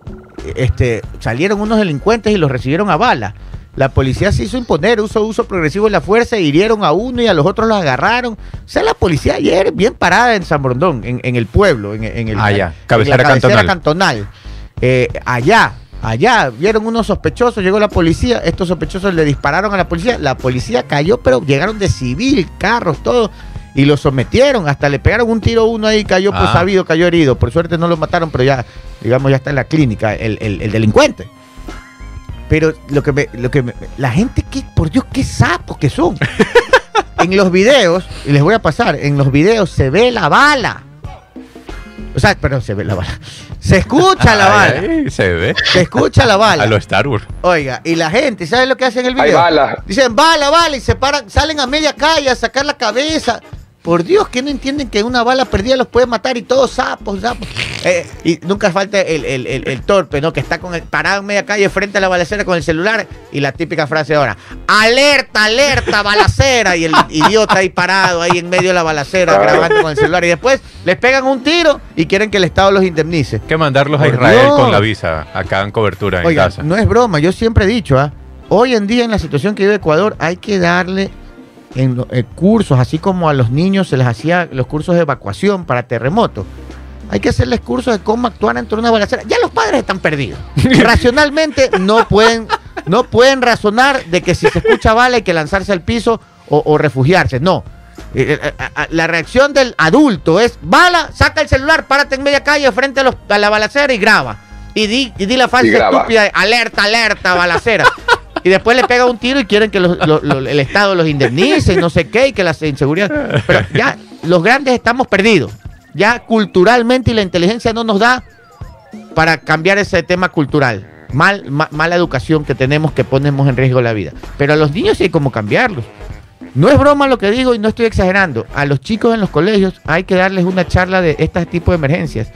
Este, salieron unos delincuentes y los recibieron a bala. La policía se hizo imponer, usó uso progresivo de la fuerza, hirieron a uno y a los otros los agarraron. O sea, la policía ayer bien parada en San Borondón, en, en el pueblo, en, en el, Ah, ya, en cabecera la cabecera cantonal. cantonal. Eh, allá, allá, vieron unos sospechosos, llegó la policía, estos sospechosos le dispararon a la policía, la policía cayó, pero llegaron de civil, carros, todo, y lo sometieron, hasta le pegaron un tiro a uno ahí, cayó pues Ah. sabido, cayó herido, por suerte no lo mataron, pero ya, digamos, ya está en la clínica el, el- el delincuente. Pero lo que me, lo que me- la gente que, por Dios, qué sapos que son. en los videos, y les voy a pasar, en los videos se ve la bala. O sea, perdón, se ve la bala. Se escucha la bala. Ay, se ve. Se escucha la bala. A lo Star Wars. Oiga, y la gente, ¿sabe lo que hace en el Hay video? balas. Dicen, bala, bala, y se paran, salen a media calle a sacar la cabeza. Por Dios, que no entienden que una bala perdida los puede matar y todos sapos, sapos. Eh, y nunca falta el, el- el- el torpe, ¿no? Que está con el, parado en media calle frente a la balacera con el celular y la típica frase ahora, alerta, alerta, balacera. Y el idiota ahí parado, ahí en medio de la balacera, grabando con el celular. Y después les pegan un tiro y quieren que el Estado los indemnice. Que mandarlos a Israel Dios. con la visa. Acá en cobertura en Oiga, casa. no es broma, yo siempre he dicho, ¿ah? hoy en día en la situación que vive Ecuador hay que darle en eh, cursos, así como a los niños se les hacía los cursos de evacuación para terremotos. Hay que hacerles cursos de cómo actuar ante una balacera. Ya los padres están perdidos. Racionalmente no pueden, no pueden razonar de que si se escucha bala hay que lanzarse al piso o, o refugiarse. No. Eh, eh, La reacción del adulto es bala, saca el celular, párate en media calle frente a, los- a la balacera y graba. Y di, y di la falsa estúpida, de, alerta, alerta, balacera. y después le pega un tiro y quieren que el Estado los indemnice y no sé qué, y que la inseguridad. Pero ya los grandes estamos perdidos. Ya culturalmente y la inteligencia no nos da para cambiar ese tema cultural. Mal, ma- mala educación que tenemos que ponemos en riesgo la vida. Pero a los niños sí hay como cambiarlos. No es broma lo que digo y no estoy exagerando. A los chicos en los colegios hay que darles una charla de este tipo de emergencias.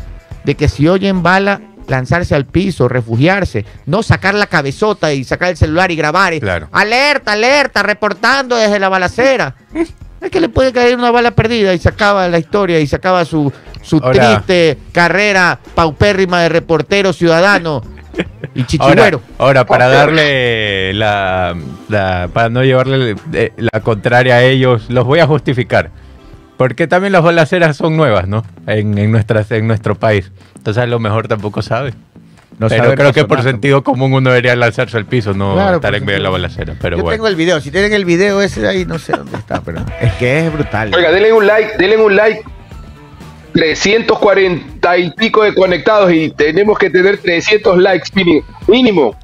De que si oyen bala, lanzarse al piso, refugiarse, no sacar la cabezota y sacar el celular y grabar. y, Claro. Alerta, alerta, reportando desde la balacera. Es que le puede caer una bala perdida y se acaba la historia y se acaba su, su triste carrera paupérrima de reportero ciudadano Y Ahora, chichigüero. ahora, para darle la, la- Para no llevarle eh, la contraria a ellos, los voy a justificar. Porque también las balaceras son nuevas, ¿no? En, en, nuestras, en nuestro país. Entonces a lo mejor tampoco sabe. No pero creo que por sentido común uno debería lanzarse al piso, no Claro, estar en medio de la balacera. Pero Yo bueno. tengo el video. Si tienen el video ese de ahí, no sé dónde está, pero es que es brutal. Oiga, denle un like, denle un like. 340 y pico de conectados y tenemos que tener 300 likes mínimo.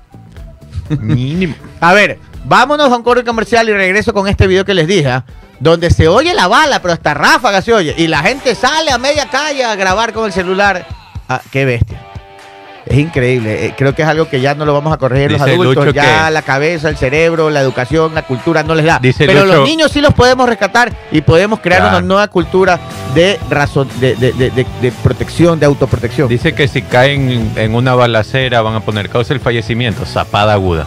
Mínimo. A ver, vámonos a un corte comercial y regreso con este video que les dije, ¿ah? Donde se oye la bala, pero hasta ráfaga se oye. Y la gente sale a media calle a grabar con el celular. Ah, qué bestia. Es increíble. Eh, creo que es algo que ya no lo vamos a corregir los adultos. Lucho ya que- la cabeza, el cerebro, la educación, la cultura no les da. Dice Pero Lucho- los niños sí los podemos rescatar y podemos crear Claro. una nueva cultura de razón, de, de- de- de- de protección, de autoprotección. Dice que si caen en una balacera van a poner causa el fallecimiento, zapada aguda.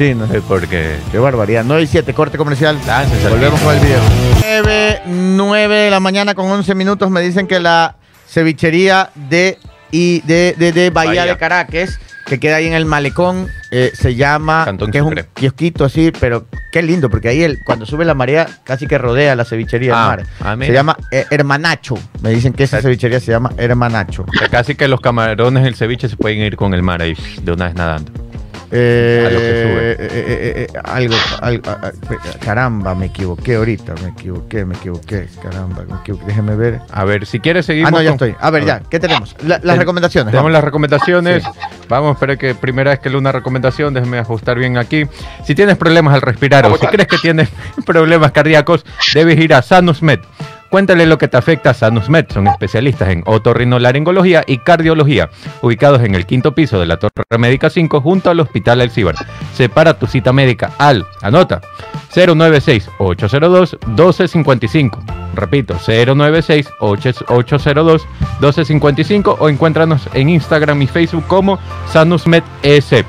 Sí, no sé. Eh, Porque Qué barbaridad. 9 y 7, corte comercial. Ah. Volvemos con el video. 9, 9 de la mañana con 11 minutos me dicen que la cevichería de, y de, de, de Bahía, Bahía. de Caracas, que queda ahí en el malecón, eh, se llama, Cantón que es un Sucre. kiosquito así, pero qué lindo, porque ahí el, cuando sube la marea casi que rodea la cevichería Ah, del mar. ah, se llama eh, Hermanacho. Me dicen que esa cevichería se llama Hermanacho. o sea, casi que los camarones del ceviche se pueden ir con el mar ahí de una vez nadando. Eh, A lo que eh, eh, eh, eh, algo, algo, caramba, me equivoqué ahorita, me equivoqué, me equivoqué, caramba, me equivoqué, déjeme ver. A ver, si quieres seguimos. Ah, no, ya con- estoy. A ver, ya, ¿qué tenemos? La- las Ten- recomendaciones. Tenemos vamos. las recomendaciones. Vamos, espera que primera vez que leo una recomendación, déjeme ajustar bien aquí. Si tienes problemas al respirar o ¿Cómo si crees que tienes problemas cardíacos, debes ir a Sanus Med. Cuéntale lo que te afecta a Sanus Med. Son especialistas en otorrinolaringología y cardiología, ubicados en el quinto piso de la Torre Médica 5 junto al Hospital Alcibar. Separa tu cita médica al, anota, 096-802-1255. Repito, 096-802-1255 o encuéntranos en Instagram y Facebook como SanusMed ES.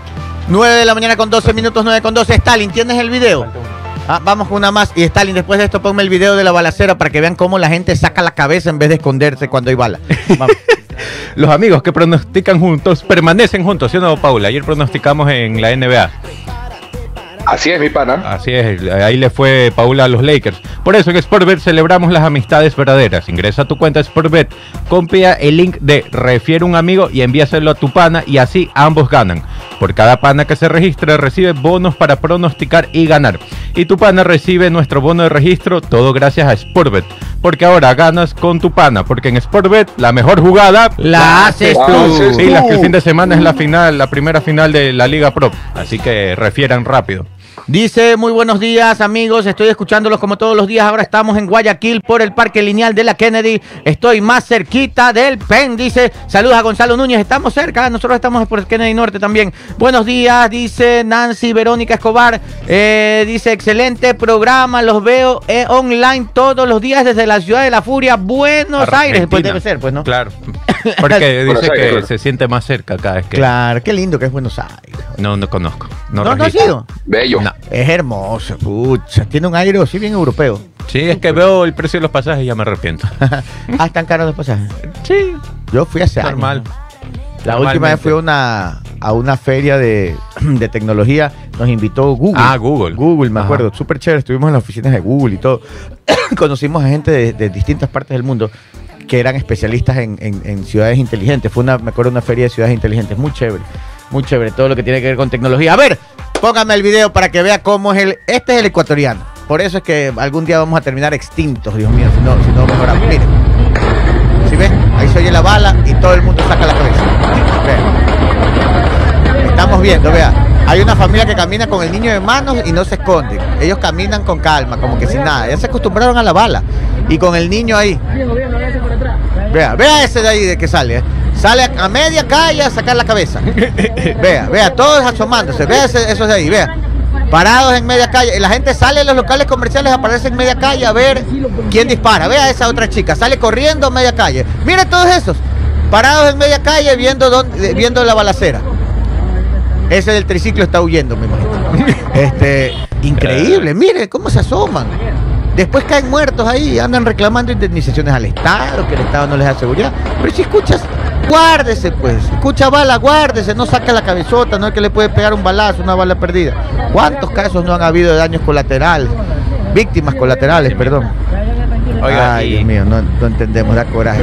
9 de la mañana con 12 minutos, 9 con 12. Stalin, ¿tienes el video? Ah, vamos con una más. Y Stalin, después de esto ponme el video de la balacera para que vean cómo la gente saca la cabeza en vez de esconderse cuando hay bala. Los amigos que pronostican juntos permanecen juntos, ¿sí o no, Paula? Ayer pronosticamos en la NBA. Así es, mi pana. Así es, ahí le fue Paula a los Lakers. Por eso en Sportbet celebramos las amistades verdaderas. Ingresa a tu cuenta Sportbet, copia el link de refiere un amigo y envíaselo a tu pana y así ambos ganan. Por cada pana que se registre recibe bonos para pronosticar y ganar. Y tu pana recibe nuestro bono de registro, todo gracias a Sportbet. Porque ahora ganas con tu pana, porque en Sportbet la mejor jugada La haces tú. tú. Sí, la que el fin de semana es la final, la primera final de la Liga Pro. Así que refieran rápido. Dice, muy buenos días amigos, estoy escuchándolos como todos los días, ahora estamos en Guayaquil por el Parque Lineal de la Kennedy, estoy más cerquita del PEN, dice, saludos a Gonzalo Núñez, estamos cerca, nosotros estamos por el Kennedy Norte también. Buenos días, dice Nancy Verónica Escobar, eh, dice, excelente programa, los veo eh, online todos los días desde la ciudad de la Furia, Buenos Aires, pues debe ser, pues, ¿no? Claro. Porque dice Aires, que claro. se siente más cerca cada vez que. Claro, qué lindo que es Buenos Aires. No, no conozco. No, ¿No, no has ido? Bello. No. Es hermoso, pucha, tiene un aire así bien europeo. Sí, es que veo el precio de los pasajes y ya me arrepiento. ah, están caros los pasajes. Sí, Yo fui hace años, normal. ¿no? La última vez fui a una, a una feria de, de tecnología, nos invitó Google. Ah, Google. Google, me Ajá. acuerdo, súper chévere, estuvimos en las oficinas de Google y todo. Conocimos a gente de, de distintas partes del mundo que eran especialistas en, en- en ciudades inteligentes. Fue una, me acuerdo, una feria de ciudades inteligentes, muy chévere, muy chévere, todo lo que tiene que ver con tecnología. A ver, póngame el video para que vea cómo es el, este es el ecuatoriano. Por eso es que algún día vamos a terminar extintos, Dios mío, si no, si no mejoramos. Miren. ¿Sí ves? Ahí se oye la bala y todo el mundo saca la cabeza. Vean. Estamos viendo, vea. Hay una familia que camina con el niño de manos y no se esconde. Ellos caminan con calma, como que sin nada. Ya se acostumbraron a la bala. Y con el niño ahí. Vea, vea ese de ahí de que sale. ¿eh? Sale a, a media calle a sacar la cabeza. Vea, vea, todos asomándose. Vea esos de ahí, vea. Parados en media calle. La gente sale de los locales comerciales, aparece en media calle a ver quién dispara. Vea esa otra chica. Sale corriendo a media calle. Mire todos esos. Parados en media calle viendo, dónde- viendo la balacera. Ese del triciclo está huyendo, me imagino. Este, increíble, mire cómo se asoman. Después caen muertos ahí, andan reclamando indemnizaciones al Estado, que el Estado no les da seguridad. Pero si escuchas guárdese pues. Escucha bala, guárdese, no saque la cabezota, no es que le puede pegar un balazo, una bala perdida. ¿Cuántos casos no han habido de daños colaterales? Víctimas colaterales, perdón. Oiga, Ay, y- Dios mío, no, no entendemos, da coraje.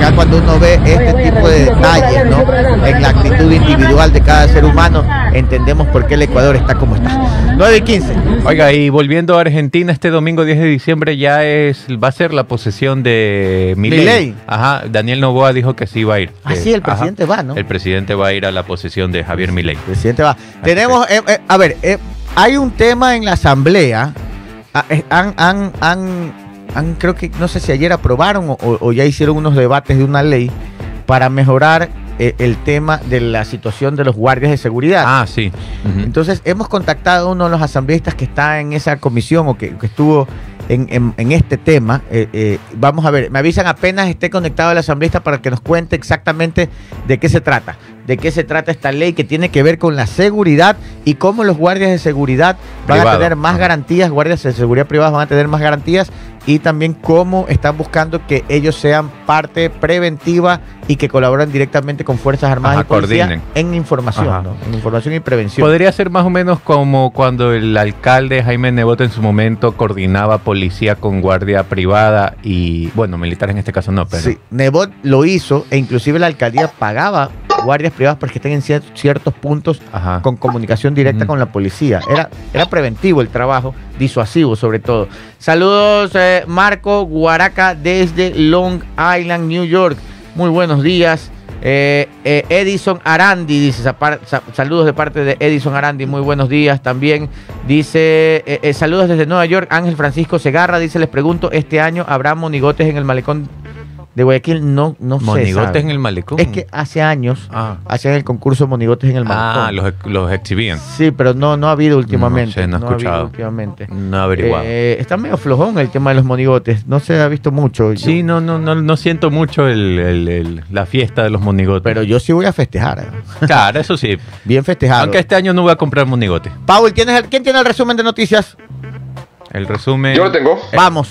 Ya cuando uno ve este tipo de detalles, ¿no? En la actitud individual de cada ser humano, entendemos por qué el Ecuador está como está. 9 y 15. Oiga, y volviendo a Argentina, este domingo 10 de diciembre ya es va a ser la posesión de Milei. Milei. Ajá, Daniel Novoa dijo que sí va a ir. Ah, sí, el ajá, presidente va, ¿no? El presidente va a ir a la posesión de Javier Milei. Presidente va. Tenemos, eh, eh, a ver, eh, hay un tema en la asamblea. ah, eh, han, han, han, han- creo que, no sé si ayer aprobaron o, ya hicieron unos debates de una ley para mejorar eh, el tema de la situación de los guardias de seguridad. Ah, sí. Entonces, hemos contactado a uno de los asambleístas que está en esa comisión o que, que estuvo en, en- en este tema. Eh, eh, vamos a ver, me avisan apenas esté conectado el asambleísta para que nos cuente exactamente de qué se trata. De qué se trata esta ley que tiene que ver con la seguridad y cómo los guardias de seguridad van a tener más garantías, guardias de seguridad privados van a tener más garantías y también cómo están buscando que ellos sean parte preventiva y que colaboren directamente con Fuerzas Armadas Ajá, y Policía coordinen. en información, en información y prevención. Podría ser más o menos como cuando el alcalde Jaime Nebot en su momento coordinaba policía con guardia privada y, bueno, militar en este caso no, pero... Sí, Nebot lo hizo e inclusive la alcaldía pagaba guardias privadas para que estén en cier- ciertos puntos Ajá. con comunicación directa con la policía. Era, era preventivo el trabajo, disuasivo sobre todo. Saludos, eh, Marco Guaraca desde Long Island, New York. Muy buenos días. Eh, eh, Edison Arandi dice, sa- sa- saludos de parte de Edison Arandi, muy buenos días también. Dice, eh, saludos desde Nueva York, Ángel Francisco Segarra, dice, les pregunto, ¿este año habrá monigotes en el malecón de Guayaquil? No, no sé. Monigotes en el malecón. Es que hace años Ah, hacían el concurso Monigotes en el malecón. ah los, los exhibían. Sí, pero no, no ha habido últimamente. sé, no he ha habido escuchado. últimamente. No he averiguado. Eh, está medio flojón el tema de los monigotes. No se ha visto mucho. sí, Yo- no, no, no, no siento mucho el, el- el- la fiesta de los monigotes. Pero yo sí voy a festejar. claro, eso sí. Bien festejado. Aunque este año no voy a comprar monigote. Paul, ¿tienes el- ¿quién tiene el resumen de noticias? El resumen. Yo lo tengo. Vamos.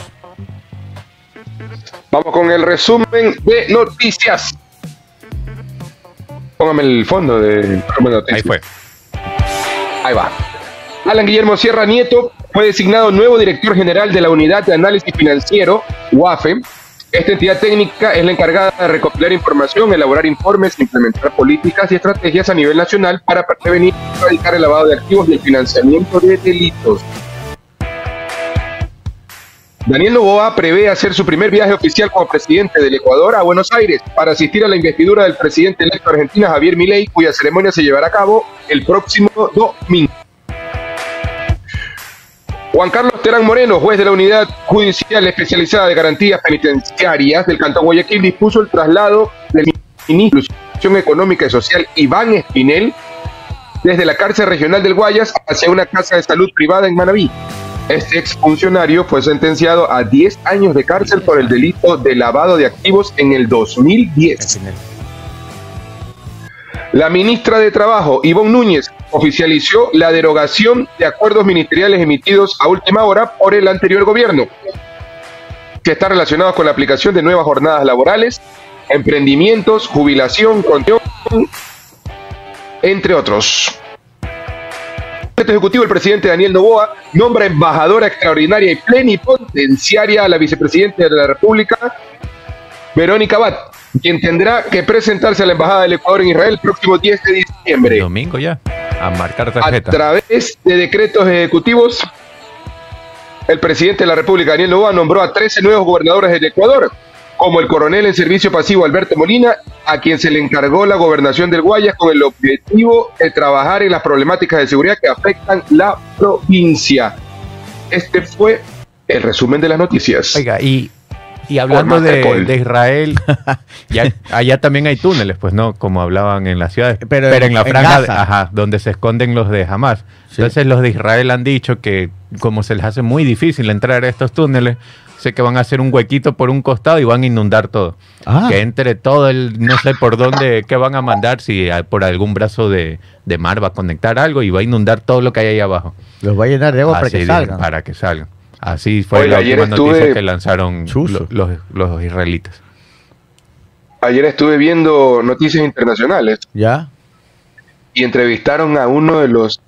Vamos con el resumen de noticias. Póngame el fondo de noticias. Ahí fue. Ahí va. Alan Guillermo Sierra Nieto fue designado nuevo director general de la Unidad de Análisis Financiero, UAFE. Esta entidad técnica es la encargada de recopilar información, elaborar informes, implementar políticas y estrategias a nivel nacional para prevenir y erradicar el lavado de activos y el financiamiento de delitos. Daniel Novoa prevé hacer su primer viaje oficial como presidente del Ecuador a Buenos Aires para asistir a la investidura del presidente electo argentino Javier Milei, cuya ceremonia se llevará a cabo el próximo domingo. Juan Carlos Terán Moreno, juez de la Unidad Judicial Especializada de Garantías Penitenciarias del Cantón Guayaquil, dispuso el traslado del ministro de Inclusión Económica y Social Iván Espinel desde la cárcel regional del Guayas hacia una casa de salud privada en Manabí. Este exfuncionario fue sentenciado a 10 años de cárcel por el delito de lavado de activos en el 2010. La ministra de Trabajo, Ivonne Núñez, oficializó la derogación de acuerdos ministeriales emitidos a última hora por el anterior gobierno, que están relacionados con la aplicación de nuevas jornadas laborales, emprendimientos, jubilación, entre otros. Ejecutivo, el presidente Daniel Novoa nombra embajadora extraordinaria y plenipotenciaria a la vicepresidenta de la República, Verónica Bat, quien tendrá que presentarse a la Embajada del Ecuador en Israel el próximo 10 de diciembre. Domingo ya. A marcar A tarjeta. través de decretos ejecutivos, el presidente de la República, Daniel Novoa, nombró a 13 nuevos gobernadores del Ecuador, como el coronel en servicio pasivo Alberto Molina, a quien se le encargó la gobernación del Guayas con el objetivo de trabajar en las problemáticas de seguridad que afectan la provincia. Este fue el resumen de las noticias. Oiga, y, y hablando de, Israel, ya, allá también hay túneles, pues no, como hablaban en las ciudades, Pero pero, en- en la franja, ajá, donde se esconden los de Hamas. Sí. Entonces los de Israel han dicho que como se les hace muy difícil entrar a estos túneles, sé que van a hacer un huequito por un costado y van a inundar todo. Ah. Que entre todo el, no sé por dónde, qué van a mandar, si por algún brazo de, de mar va a conectar algo y va a inundar todo lo que hay ahí abajo. Los va a llenar de agua para que salgan. Para que salgan. Así fue Oiga, la ayer última noticia que lanzaron Chuzo. lo- los, los israelitas. ayer estuve viendo noticias internacionales ¿Ya? y entrevistaron a uno de los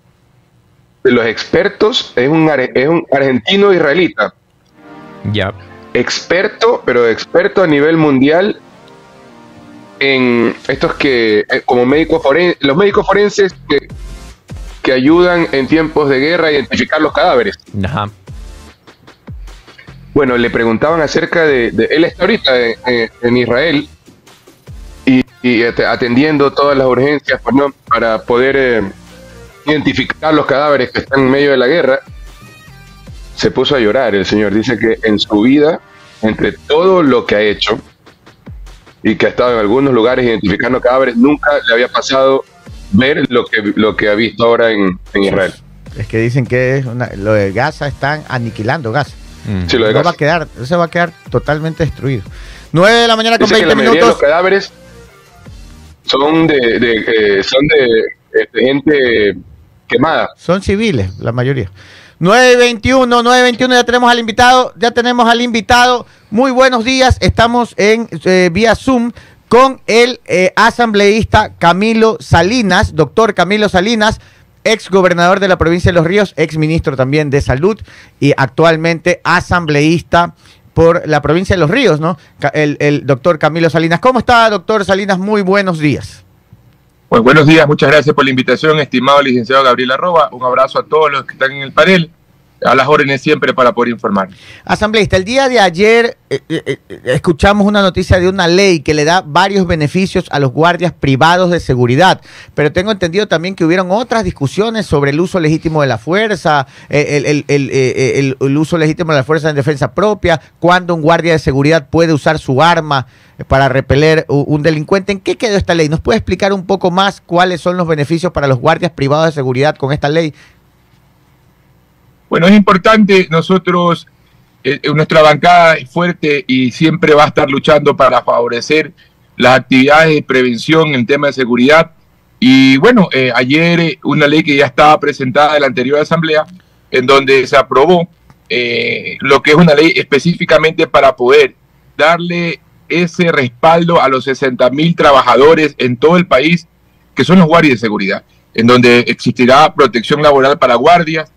de los expertos, es un, es un argentino israelita, Ya. experto, pero experto a nivel mundial en estos que, eh, como médicos forenses, los médicos forenses que, que ayudan en tiempos de guerra a identificar los cadáveres. Ajá. Bueno, le preguntaban acerca de, de- él está ahorita en, en- en Israel y, y at- atendiendo todas las urgencias pues, ¿no? para poder eh, identificar los cadáveres que están en medio de la guerra. Se puso a llorar el señor. Dice que en su vida, entre todo lo que ha hecho y que ha estado en algunos lugares identificando cadáveres, nunca le había pasado ver lo que, lo que ha visto ahora en, en Israel. Es que dicen que es una- lo de Gaza están aniquilando Gaza. Mm. Sí, lo de no Gaza. va a quedar, se va a quedar totalmente destruido. 9 de la mañana con Dice que 20 la mayoría de los minutos. cadáveres son de, de, eh, son de este, gente quemada. Son civiles, la mayoría. 921, 921, ya tenemos al invitado, ya tenemos al invitado. Muy buenos días, estamos en eh, vía Zoom con el eh, asambleísta Camilo Salinas, doctor Camilo Salinas, ex gobernador de la provincia de Los Ríos, ex ministro también de Salud y actualmente asambleísta por la provincia de Los Ríos, ¿no? El, el doctor Camilo Salinas. ¿Cómo está, doctor Salinas? Muy buenos días. Pues buenos días, muchas gracias por la invitación, estimado licenciado Gabriel Arroba. Un abrazo a todos los que están en el panel, a las órdenes siempre para poder informar. Asambleísta, el día de ayer eh, eh, eh, escuchamos una noticia de una ley que le da varios beneficios a los guardias privados de seguridad, pero tengo entendido también que hubieron otras discusiones sobre el uso legítimo de la fuerza, el, el- uso legítimo de la fuerza en defensa propia, cuando un guardia de seguridad puede usar su arma para repeler un delincuente. ¿En qué quedó esta ley? ¿Nos puede explicar un poco más cuáles son los beneficios para los guardias privados de seguridad con esta ley? Bueno, es importante, nosotros, eh, eh, nuestra bancada es fuerte y siempre va a estar luchando para favorecer las actividades de prevención en tema de seguridad. Y bueno, eh, ayer una ley que ya estaba presentada en la anterior asamblea, en donde se aprobó lo que es una ley específicamente para poder darle ese respaldo a los 60 mil trabajadores en todo el país, que son los guardias de seguridad, en donde existirá protección laboral para guardias,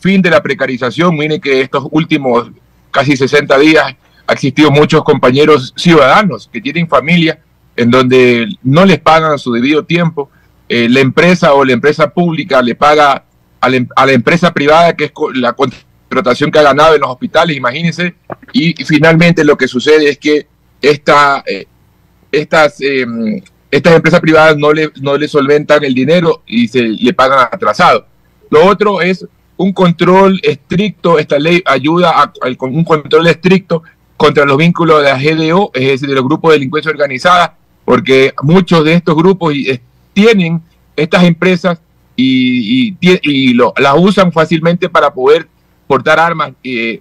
fin de la precarización. Miren que estos últimos casi 60 días ha existido muchos compañeros ciudadanos que tienen familia en donde no les pagan su debido tiempo. Eh, la empresa o la empresa pública le paga a la, em- a la empresa privada, que es la contratación que ha ganado en los hospitales, imagínense. Y, finalmente lo que sucede es que esta, eh, estas, eh, estas empresas privadas no le, no le solventan el dinero y se le pagan atrasado. Lo otro es un control estricto, esta ley ayuda a, un control estricto contra los vínculos de la GDO, es decir, de los grupos de delincuencia organizada, porque muchos de estos grupos eh, tienen estas empresas y, las usan fácilmente para poder portar armas. Eh,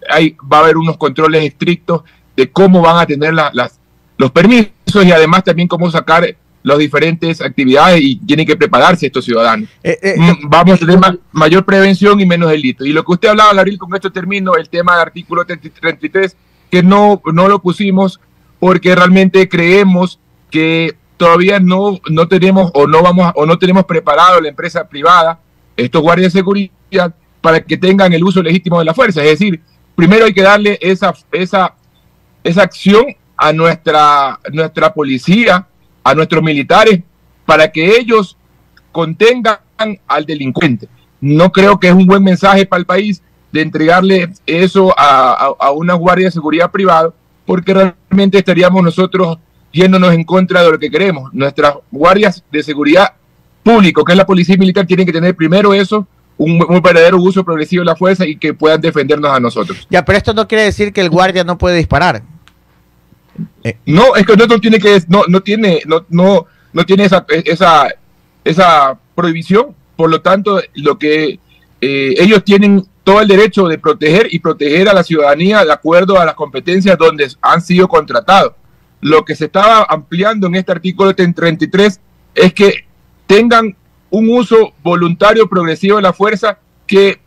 va a haber unos controles estrictos de cómo van a tener la- las, los permisos y además también cómo sacar las diferentes actividades y tienen que prepararse estos ciudadanos. Eh, eh, Mm, vamos a tener ma- mayor prevención y menos delito. Y lo que usted hablaba, Gabriel, con esto termino, el tema del artículo 33, que no, no lo pusimos porque realmente creemos que todavía no, no tenemos o no vamos o no tenemos preparado la empresa privada, estos guardias de seguridad, para que tengan el uso legítimo de la fuerza. Es decir, primero hay que darle esa, esa, esa acción a nuestra, nuestra policía, a nuestros militares, para que ellos contengan al delincuente. No creo que es un buen mensaje para el país de entregarle eso a, a, una guardia de seguridad privada, porque realmente estaríamos nosotros yéndonos en contra de lo que queremos. Nuestras guardias de seguridad público, que es la policía militar, tienen que tener primero eso, un, un verdadero uso progresivo de la fuerza y que puedan defendernos a nosotros. Ya, pero esto no quiere decir que el guardia no puede disparar. No, es que no, tiene que no, no tiene no, no, no tiene esa, esa, esa prohibición. Por lo tanto, lo que eh, ellos tienen todo el derecho de proteger y proteger a la ciudadanía de acuerdo a las competencias donde han sido contratados. Lo que se estaba ampliando en este artículo 33 es que tengan un uso voluntario progresivo de la fuerza que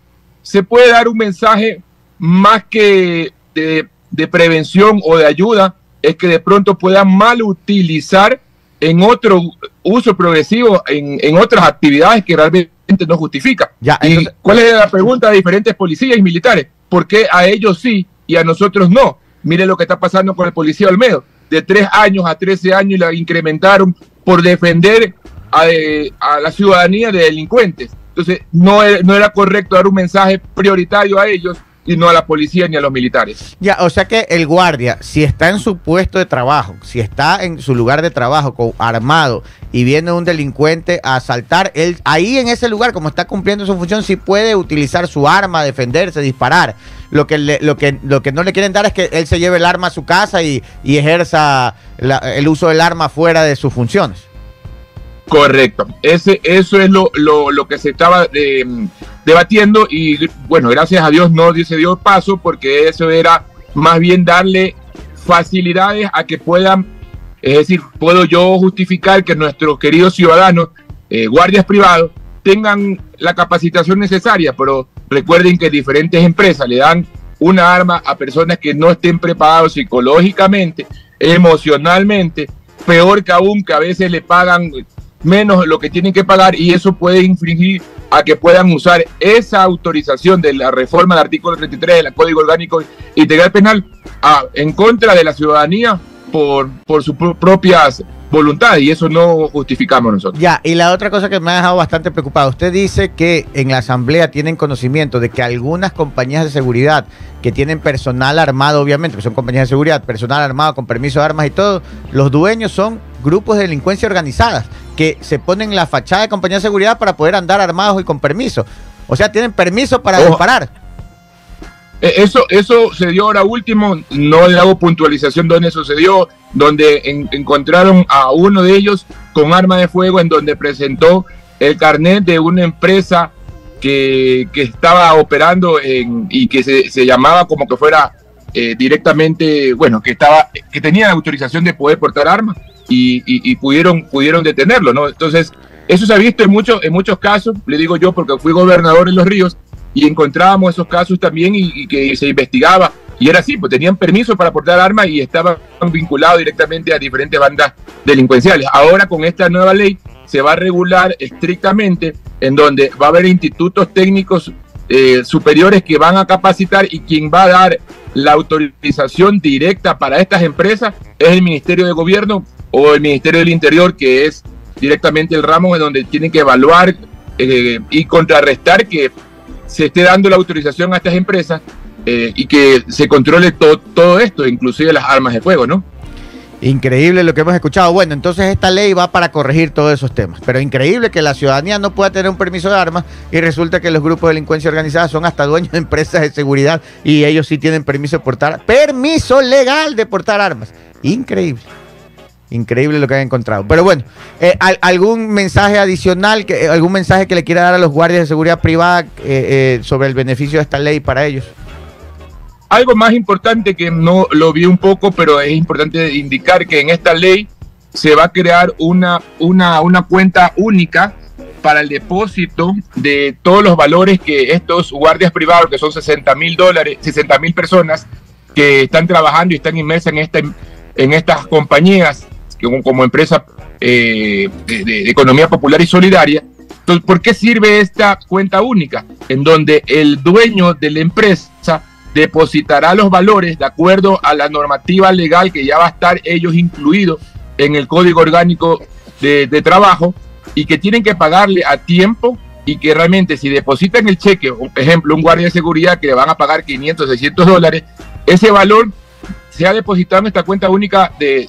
se puede dar un mensaje más que de prevención o de ayuda es que de pronto puedan mal utilizar en otro uso progresivo, en, en otras actividades que realmente no justifica. Ya, ¿Y entonces- cuál es la pregunta de diferentes policías y militares? ¿Por qué a ellos sí y a nosotros no? Mire lo que está pasando con el policía Olmedo. De tres años a 13 años la incrementaron por defender a, eh, a la ciudadanía de delincuentes. Entonces, no, no era correcto dar un mensaje prioritario a ellos y no a la policía ni a los militares. Ya, o sea que el guardia, si está en su puesto de trabajo, si está en su lugar de trabajo armado y viene un delincuente a asaltar, él ahí en ese lugar, como está cumpliendo su función, sí puede utilizar su arma, defenderse, disparar. Lo que, lo que, lo que no le quieren dar es que él se lleve el arma a su casa y, ejerza el uso del arma fuera de sus funciones. Correcto. Ese, eso es lo, lo, lo que se estaba eh, debatiendo y bueno, gracias a Dios no se dio paso porque eso era más bien darle facilidades a que puedan, es decir, puedo yo justificar que nuestros queridos ciudadanos, eh, guardias privados, tengan la capacitación necesaria, pero recuerden que diferentes empresas le dan una arma a personas que no estén preparados psicológicamente, emocionalmente, peor que aún que a veces le pagan menos lo que tienen que pagar y eso puede infringir a que puedan usar esa autorización de la reforma del artículo 33 del Código Orgánico Integral Penal en contra de la ciudadanía por, por sus pro- propias voluntades y eso no justificamos nosotros. Ya, y la otra cosa que me ha dejado bastante preocupado, usted dice que en la asamblea tienen conocimiento de que algunas compañías de seguridad que tienen personal armado, obviamente, que son compañías de seguridad, personal armado con permiso de armas y todo, los dueños son grupos de delincuencia organizadas que se ponen la fachada de compañía de seguridad para poder andar armados y con permiso. O sea, tienen permiso para Ojo. disparar. Eh, Eso, eso se dio ahora último, no le hago puntualización dónde sucedió, donde en- encontraron a uno de ellos con arma de fuego en donde presentó el carnet de una empresa que, que estaba operando en- y que se, se llamaba como que fuera eh, directamente, bueno, que estaba, que tenía autorización de poder portar armas y, y- pudieron, pudieron detenerlo, ¿no? Entonces, eso se ha visto en muchos, en muchos casos, le digo yo porque fui gobernador en Los Ríos y encontrábamos esos casos también y, y que se investigaba. Y era así, pues tenían permiso para portar armas y estaban vinculados directamente a diferentes bandas delincuenciales. Ahora con esta nueva ley se va a regular estrictamente en donde va a haber institutos técnicos eh, superiores que van a capacitar y quien va a dar la autorización directa para estas empresas es el Ministerio de Gobierno o el Ministerio del Interior, que es directamente el ramo en donde tienen que evaluar eh, y contrarrestar que se esté dando la autorización a estas empresas eh, y que se controle to- todo esto, inclusive las armas de fuego, ¿no? Increíble lo que hemos escuchado. Bueno, entonces esta ley va para corregir todos esos temas. Pero increíble que la ciudadanía no pueda tener un permiso de armas y resulta que los grupos de delincuencia organizada son hasta dueños de empresas de seguridad y ellos sí tienen permiso de portar, permiso legal de portar armas. Increíble. Increíble lo que han encontrado. Pero bueno, eh, ¿al- ¿algún mensaje adicional, eh, algún mensaje que le quiera dar a los guardias de seguridad privada eh, sobre el beneficio de esta ley para ellos? Algo más importante que no lo vi un poco, pero es importante indicar que en esta ley se va a crear una, una, una cuenta única para el depósito de todos los valores que estos guardias privados, que son 60 mil dólares, 60 mil personas que están trabajando y están inmersas en, esta, en estas compañías que como, como empresa eh, de, de- economía popular y solidaria. Entonces, ¿por qué sirve esta cuenta única? En donde el dueño de la empresa depositará los valores de acuerdo a la normativa legal que ya va a estar ellos incluidos en el Código Orgánico de, de Trabajo y que tienen que pagarle a tiempo y que realmente si depositan el cheque, por ejemplo, un guardia de seguridad que le van a pagar 500, 600 dólares, ese valor se ha depositado en esta cuenta única de,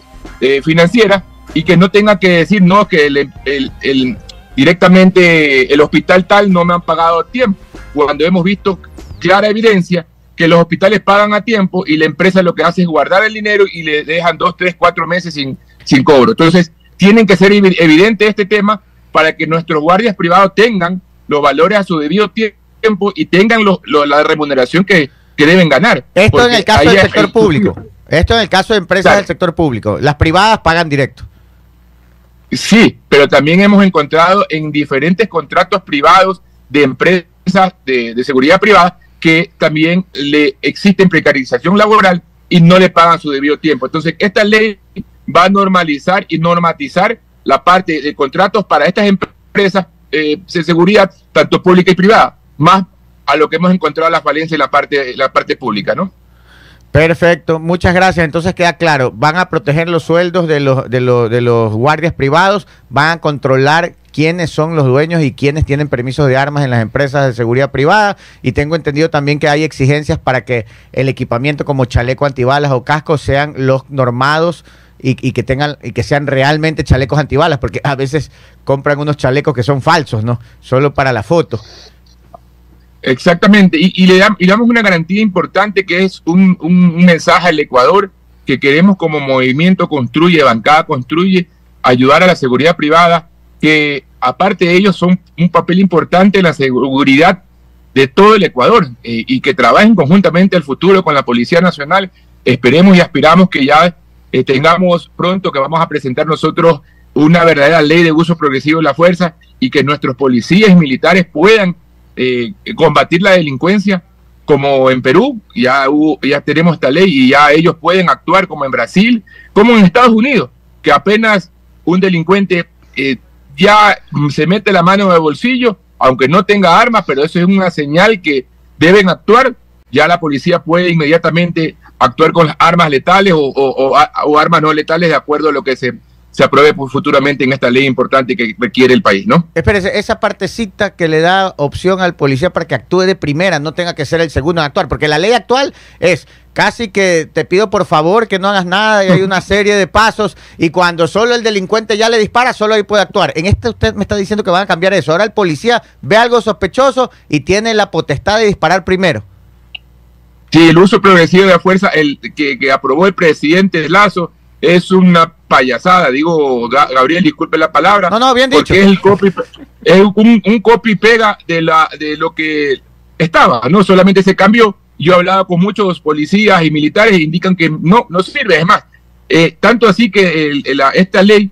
financiera y que no tenga que decir no que el- directamente el hospital tal no me han pagado a tiempo cuando hemos visto clara evidencia que los hospitales pagan a tiempo y la empresa lo que hace es guardar el dinero y le dejan dos, tres, cuatro meses sin, sin cobro. Entonces, tienen que ser evi- evidente este tema para que nuestros guardias privados tengan los valores a su debido tiempo y tengan lo- lo- la remuneración que, que deben ganar. Esto en el caso del sector público. Esto en el caso de empresas Claro. del sector público. Las privadas pagan directo. Sí, pero también hemos encontrado en diferentes contratos privados de empresas de, de seguridad privada que también le existen precarización laboral y no le pagan su debido tiempo. Entonces, esta ley va a normalizar y normatizar la parte de contratos para estas empresas eh, de seguridad, tanto pública y privada, más a lo que hemos encontrado la falencia en la parte, la parte pública, ¿no? Perfecto, muchas gracias. Entonces queda claro, van a proteger los sueldos de los, de los, de los guardias privados, van a controlar quiénes son los dueños y quiénes tienen permisos de armas en las empresas de seguridad privada. Y tengo entendido también que hay exigencias para que el equipamiento como chaleco antibalas o cascos sean los normados y, y, que tengan y que sean realmente chalecos antibalas, porque a veces compran unos chalecos que son falsos, ¿no? Solo para la foto. Exactamente, y, le damos, y, damos una garantía importante que es un, mensaje al Ecuador que queremos como movimiento construye, bancada construye, ayudar a la seguridad privada, que aparte de ellos son un papel importante en la seguridad de todo el Ecuador eh, y que trabajen conjuntamente al futuro con la Policía Nacional. Esperemos y aspiramos que ya eh, tengamos pronto que vamos a presentar nosotros una verdadera ley de uso progresivo de la fuerza y que nuestros policías y militares puedan eh, combatir la delincuencia como en Perú, ya, ya tenemos esta ley y ya ellos pueden actuar como en Brasil, como en Estados Unidos, que apenas un delincuente eh, ya se mete la mano en el bolsillo, aunque no tenga armas, pero eso es una señal que deben actuar, ya la policía puede inmediatamente actuar con armas letales o, o armas no letales de acuerdo a lo que se se apruebe futuramente en esta ley importante que requiere el país, ¿no? Espérese, esa partecita que le da opción al policía para que actúe de primera, no tenga que ser el segundo en actuar, porque la ley actual es casi que te pido por favor que no hagas nada y hay una serie de pasos y cuando solo el delincuente ya le dispara, solo ahí puede actuar. En este usted me está diciendo que van a cambiar eso. Ahora el policía ve algo sospechoso y tiene la potestad de disparar primero. Sí, el uso progresivo de la fuerza el que, que aprobó el presidente Lazo es una payasada, digo, Gabriel, disculpe la palabra. No, no, bien dicho. es, el copy, es un, un copy pega de, la, de lo que estaba, no solamente se cambió. Yo he hablado con muchos policías y militares e indican que no, no sirve. Es más, eh, tanto así que el, esta ley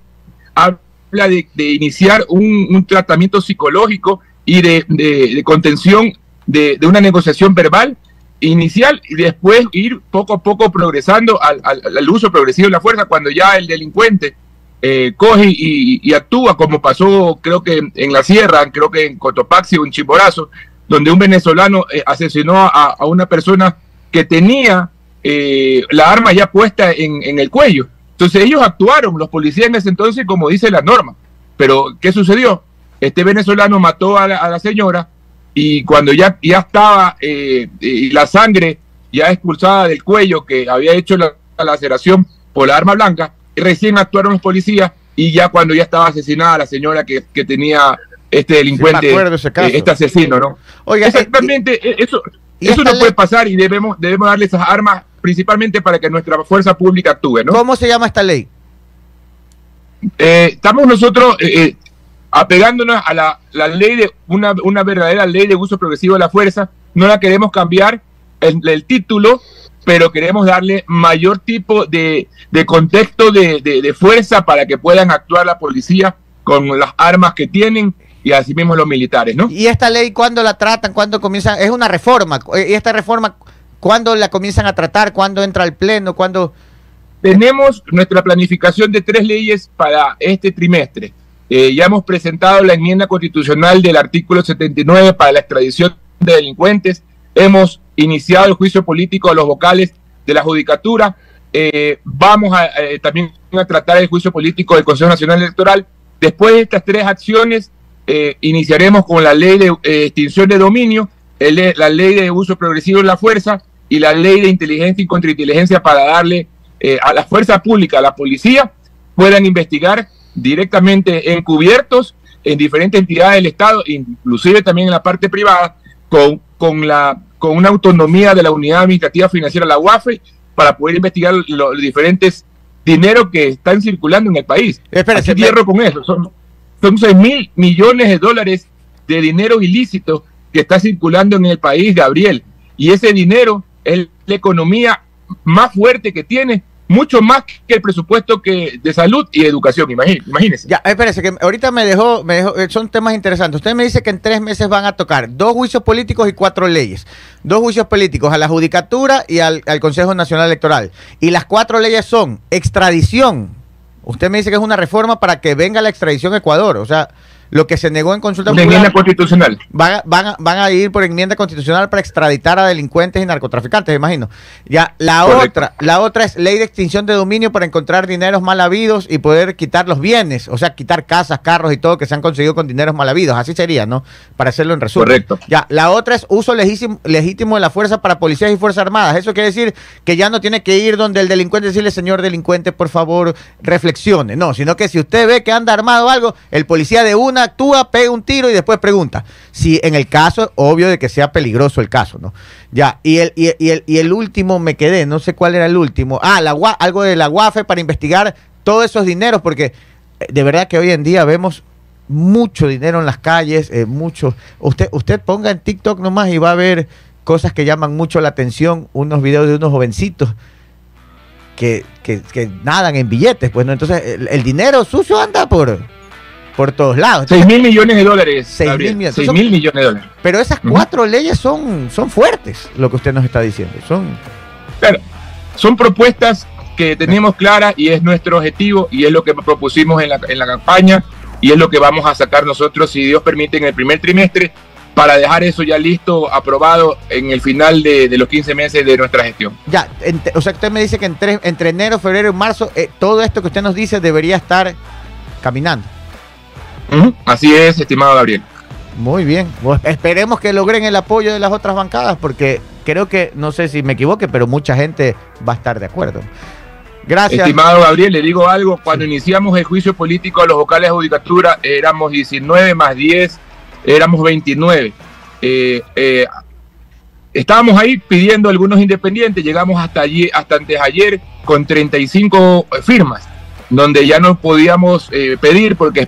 habla de, de iniciar un, un, tratamiento psicológico y de, de contención de, una negociación verbal inicial y después ir poco a poco progresando al, al, uso progresivo de la fuerza cuando ya el delincuente eh, coge y, actúa como pasó creo que en la sierra, creo que en Cotopaxi o en Chimborazo, donde un venezolano eh, asesinó a, una persona que tenía eh, la arma ya puesta en, el cuello. Entonces ellos actuaron, los policías en ese entonces, como dice la norma. Pero, ¿qué sucedió? Este venezolano mató a la señora, y cuando ya, ya estaba eh, la sangre ya expulsada del cuello que había hecho la, laceración por la arma blanca, recién actuaron los policías y ya cuando ya estaba asesinada la señora que, que tenía este delincuente, eh, este asesino, ¿no? Oiga, Exactamente, eh, eso, eso no puede pasar y debemos, debemos darle esas armas principalmente para que nuestra fuerza pública actúe, ¿no? ¿Cómo se llama esta ley? estamos nosotros apegándonos a la, la ley de una, una, verdadera ley de uso progresivo de la fuerza. No la queremos cambiar el, el título, pero queremos darle mayor tipo de, de contexto de, de, de, fuerza para que puedan actuar la policía con las armas que tienen y así mismo los militares, ¿no? ¿Y esta ley cuándo la tratan? ¿Cuándo comienzan? Es una reforma. ¿Y esta reforma cuándo la comienzan a tratar? ¿Cuándo entra al pleno? ¿Cuándo...? Tenemos nuestra planificación de tres leyes para este trimestre. Eh, ya hemos presentado la enmienda constitucional del artículo 79 para la extradición de delincuentes. Hemos iniciado el juicio político a los vocales de la judicatura. Eh, vamos a, eh, también a tratar el juicio político del Consejo Nacional Electoral. Después de estas tres acciones, iniciaremos con la ley de extinción de dominio, la ley de uso progresivo de la fuerza y la ley de inteligencia y contrainteligencia para darle a la fuerza pública, a la policía, puedan investigar directamente encubiertos en diferentes entidades del Estado, inclusive también en la parte privada, con, con, la, con una autonomía de la unidad administrativa financiera, la UAFE, para poder investigar los diferentes dineros que están circulando en el país. Espérate, cierro con eso. Son, son 6 mil millones de dólares de dinero ilícito que está circulando en el país, Gabriel. Y ese dinero es la economía más fuerte que tiene mucho más que el presupuesto que de salud y educación, imagínense. Ya, espérese, que ahorita me dejó, me dejó, eh, son temas interesantes. Usted me dice que en tres meses van a tocar dos juicios políticos y cuatro leyes. Dos juicios políticos a la Judicatura y al, al Consejo Nacional Electoral. Y las cuatro leyes son extradición. Usted me dice que es una reforma para que venga la extradición a Ecuador. O sea, lo que se negó en consulta popular. enmienda constitucional. Van a, van, a, van a, ir por enmienda constitucional para extraditar a delincuentes y narcotraficantes, imagino. Ya, la otra, la otra es ley de extinción de dominio para encontrar dineros mal habidos y poder quitar los bienes, o sea, quitar casas, carros y todo que se han conseguido con dineros mal habidos. Así sería, ¿no? Para hacerlo en resumen. Correcto. Ya, la otra es uso legítimo, legítimo de la fuerza para policías y fuerzas armadas. Eso quiere decir que ya no tiene que ir donde el delincuente decirle, señor delincuente, por favor, reflexione. No, sino que si usted ve que anda armado algo, el policía de una actúa, pega un tiro y después pregunta. Si en el caso, obvio de que sea peligroso el caso, ¿no? Ya, y el, y, el, y el último me quedé, no sé cuál era el último. Ah, algo de la UAFE para investigar todos esos dineros, porque eh, de verdad que hoy en día vemos mucho dinero en las calles, eh, mucho. Usted, usted ponga en TikTok nomás y va a ver cosas que llaman mucho la atención, unos videos de unos jovencitos que, que, que nadan en billetes, pues no, entonces el, el dinero sucio anda por por todos lados. 6 mil millones de dólares. 6 mil, millones. millones de dólares. Pero esas cuatro leyes son, son fuertes, lo que usted nos está diciendo. Son, claro, son propuestas que tenemos claras y es nuestro objetivo y es lo que propusimos en la, en la campaña y es lo que vamos a sacar nosotros, si Dios permite, en el primer trimestre para dejar eso ya listo, aprobado en el final de, de los 15 meses de nuestra gestión. Ya, o sea, usted me dice que entre, entre enero, febrero y marzo, eh, todo esto que usted nos dice debería estar caminando. Así es, estimado Gabriel. Muy bien. Pues esperemos que logren el apoyo de las otras bancadas, porque creo que, no sé si me equivoque, pero mucha gente va a estar de acuerdo. Gracias. Estimado Gabriel, le digo algo. Cuando iniciamos el juicio político a los vocales de judicatura, éramos 19 más 10, éramos 29. Eh, eh, estábamos ahí pidiendo algunos independientes, llegamos hasta allí, hasta antes ayer con 35 firmas, donde ya no podíamos eh, pedir porque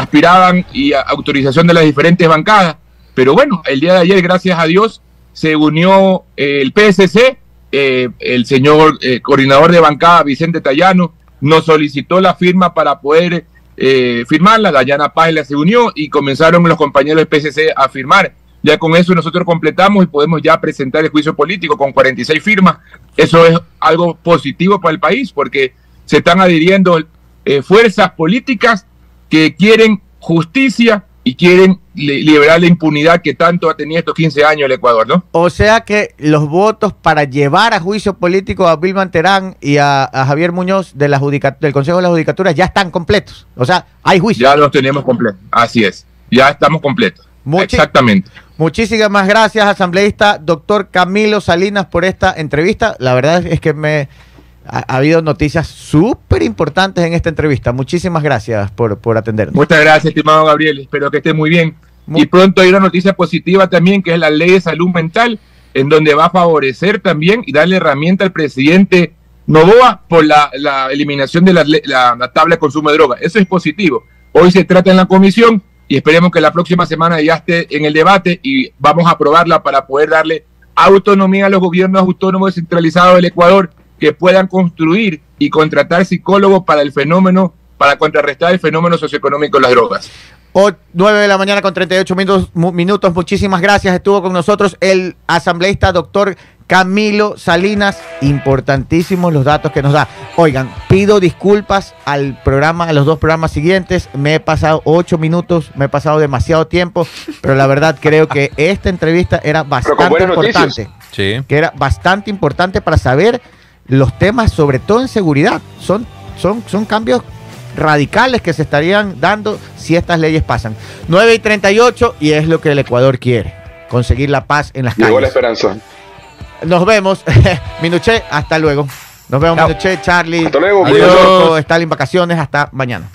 aspiraban y a autorización de las diferentes bancadas. Pero bueno, el día de ayer, gracias a Dios, se unió eh, el PSC, eh, el señor eh, coordinador de bancada, Vicente Tallano, nos solicitó la firma para poder firmarla, Dayana Página se unió y comenzaron los compañeros del PSC a firmar. Ya con eso nosotros completamos y podemos ya presentar el juicio político con 46 firmas. Eso es algo positivo para el país porque se están adhiriendo fuerzas políticas que quieren justicia y quieren liberar la impunidad que tanto ha tenido estos 15 años el Ecuador, ¿no? O sea que los votos para llevar a juicio político a Vilma Terán y a, Javier Muñoz de la del Consejo de la Judicatura ya están completos. O sea, hay juicio. Ya los tenemos completos, así es. Ya estamos completos. Exactamente. Muchísimas gracias, asambleísta doctor Camilo Salinas, por esta entrevista. La verdad es que me ha, habido noticias súper importantes en esta entrevista. Muchísimas gracias por, por atendernos. Muchas gracias, estimado Gabriel. Espero que esté muy bien. y pronto hay una noticia positiva también, que es la ley de salud mental, en donde va a favorecer también y darle herramienta al presidente Novoa por la, eliminación de la, la, tabla de consumo de drogas. Eso es positivo. Hoy se trata en la comisión y esperemos que la próxima semana ya esté en el debate y vamos a aprobarla para poder darle autonomía a los gobiernos autónomos descentralizados del Ecuador que puedan construir y contratar psicólogos para el fenómeno, para contrarrestar el fenómeno socioeconómico de las drogas. 9 de la mañana con 38 minutos, minutos. Muchísimas gracias. Estuvo con nosotros el asambleísta doctor Camilo Salinas. Importantísimos los datos que nos da. Oigan, pido disculpas al programa, a los dos programas siguientes. Me he pasado ocho minutos, me he pasado demasiado tiempo, pero la verdad creo que esta entrevista era bastante importante. Sí. Que era bastante importante para saber los temas, sobre todo en seguridad, son, son, son cambios radicales que se estarían dando si estas leyes pasan. 9 y 38 y es lo que el Ecuador quiere, conseguir la paz en las calles. Llegó la esperanza. Nos vemos. Minuché, hasta luego. Nos vemos, Minuché, Charlie. Hasta luego. Adiós. Stalin Vacaciones, hasta mañana.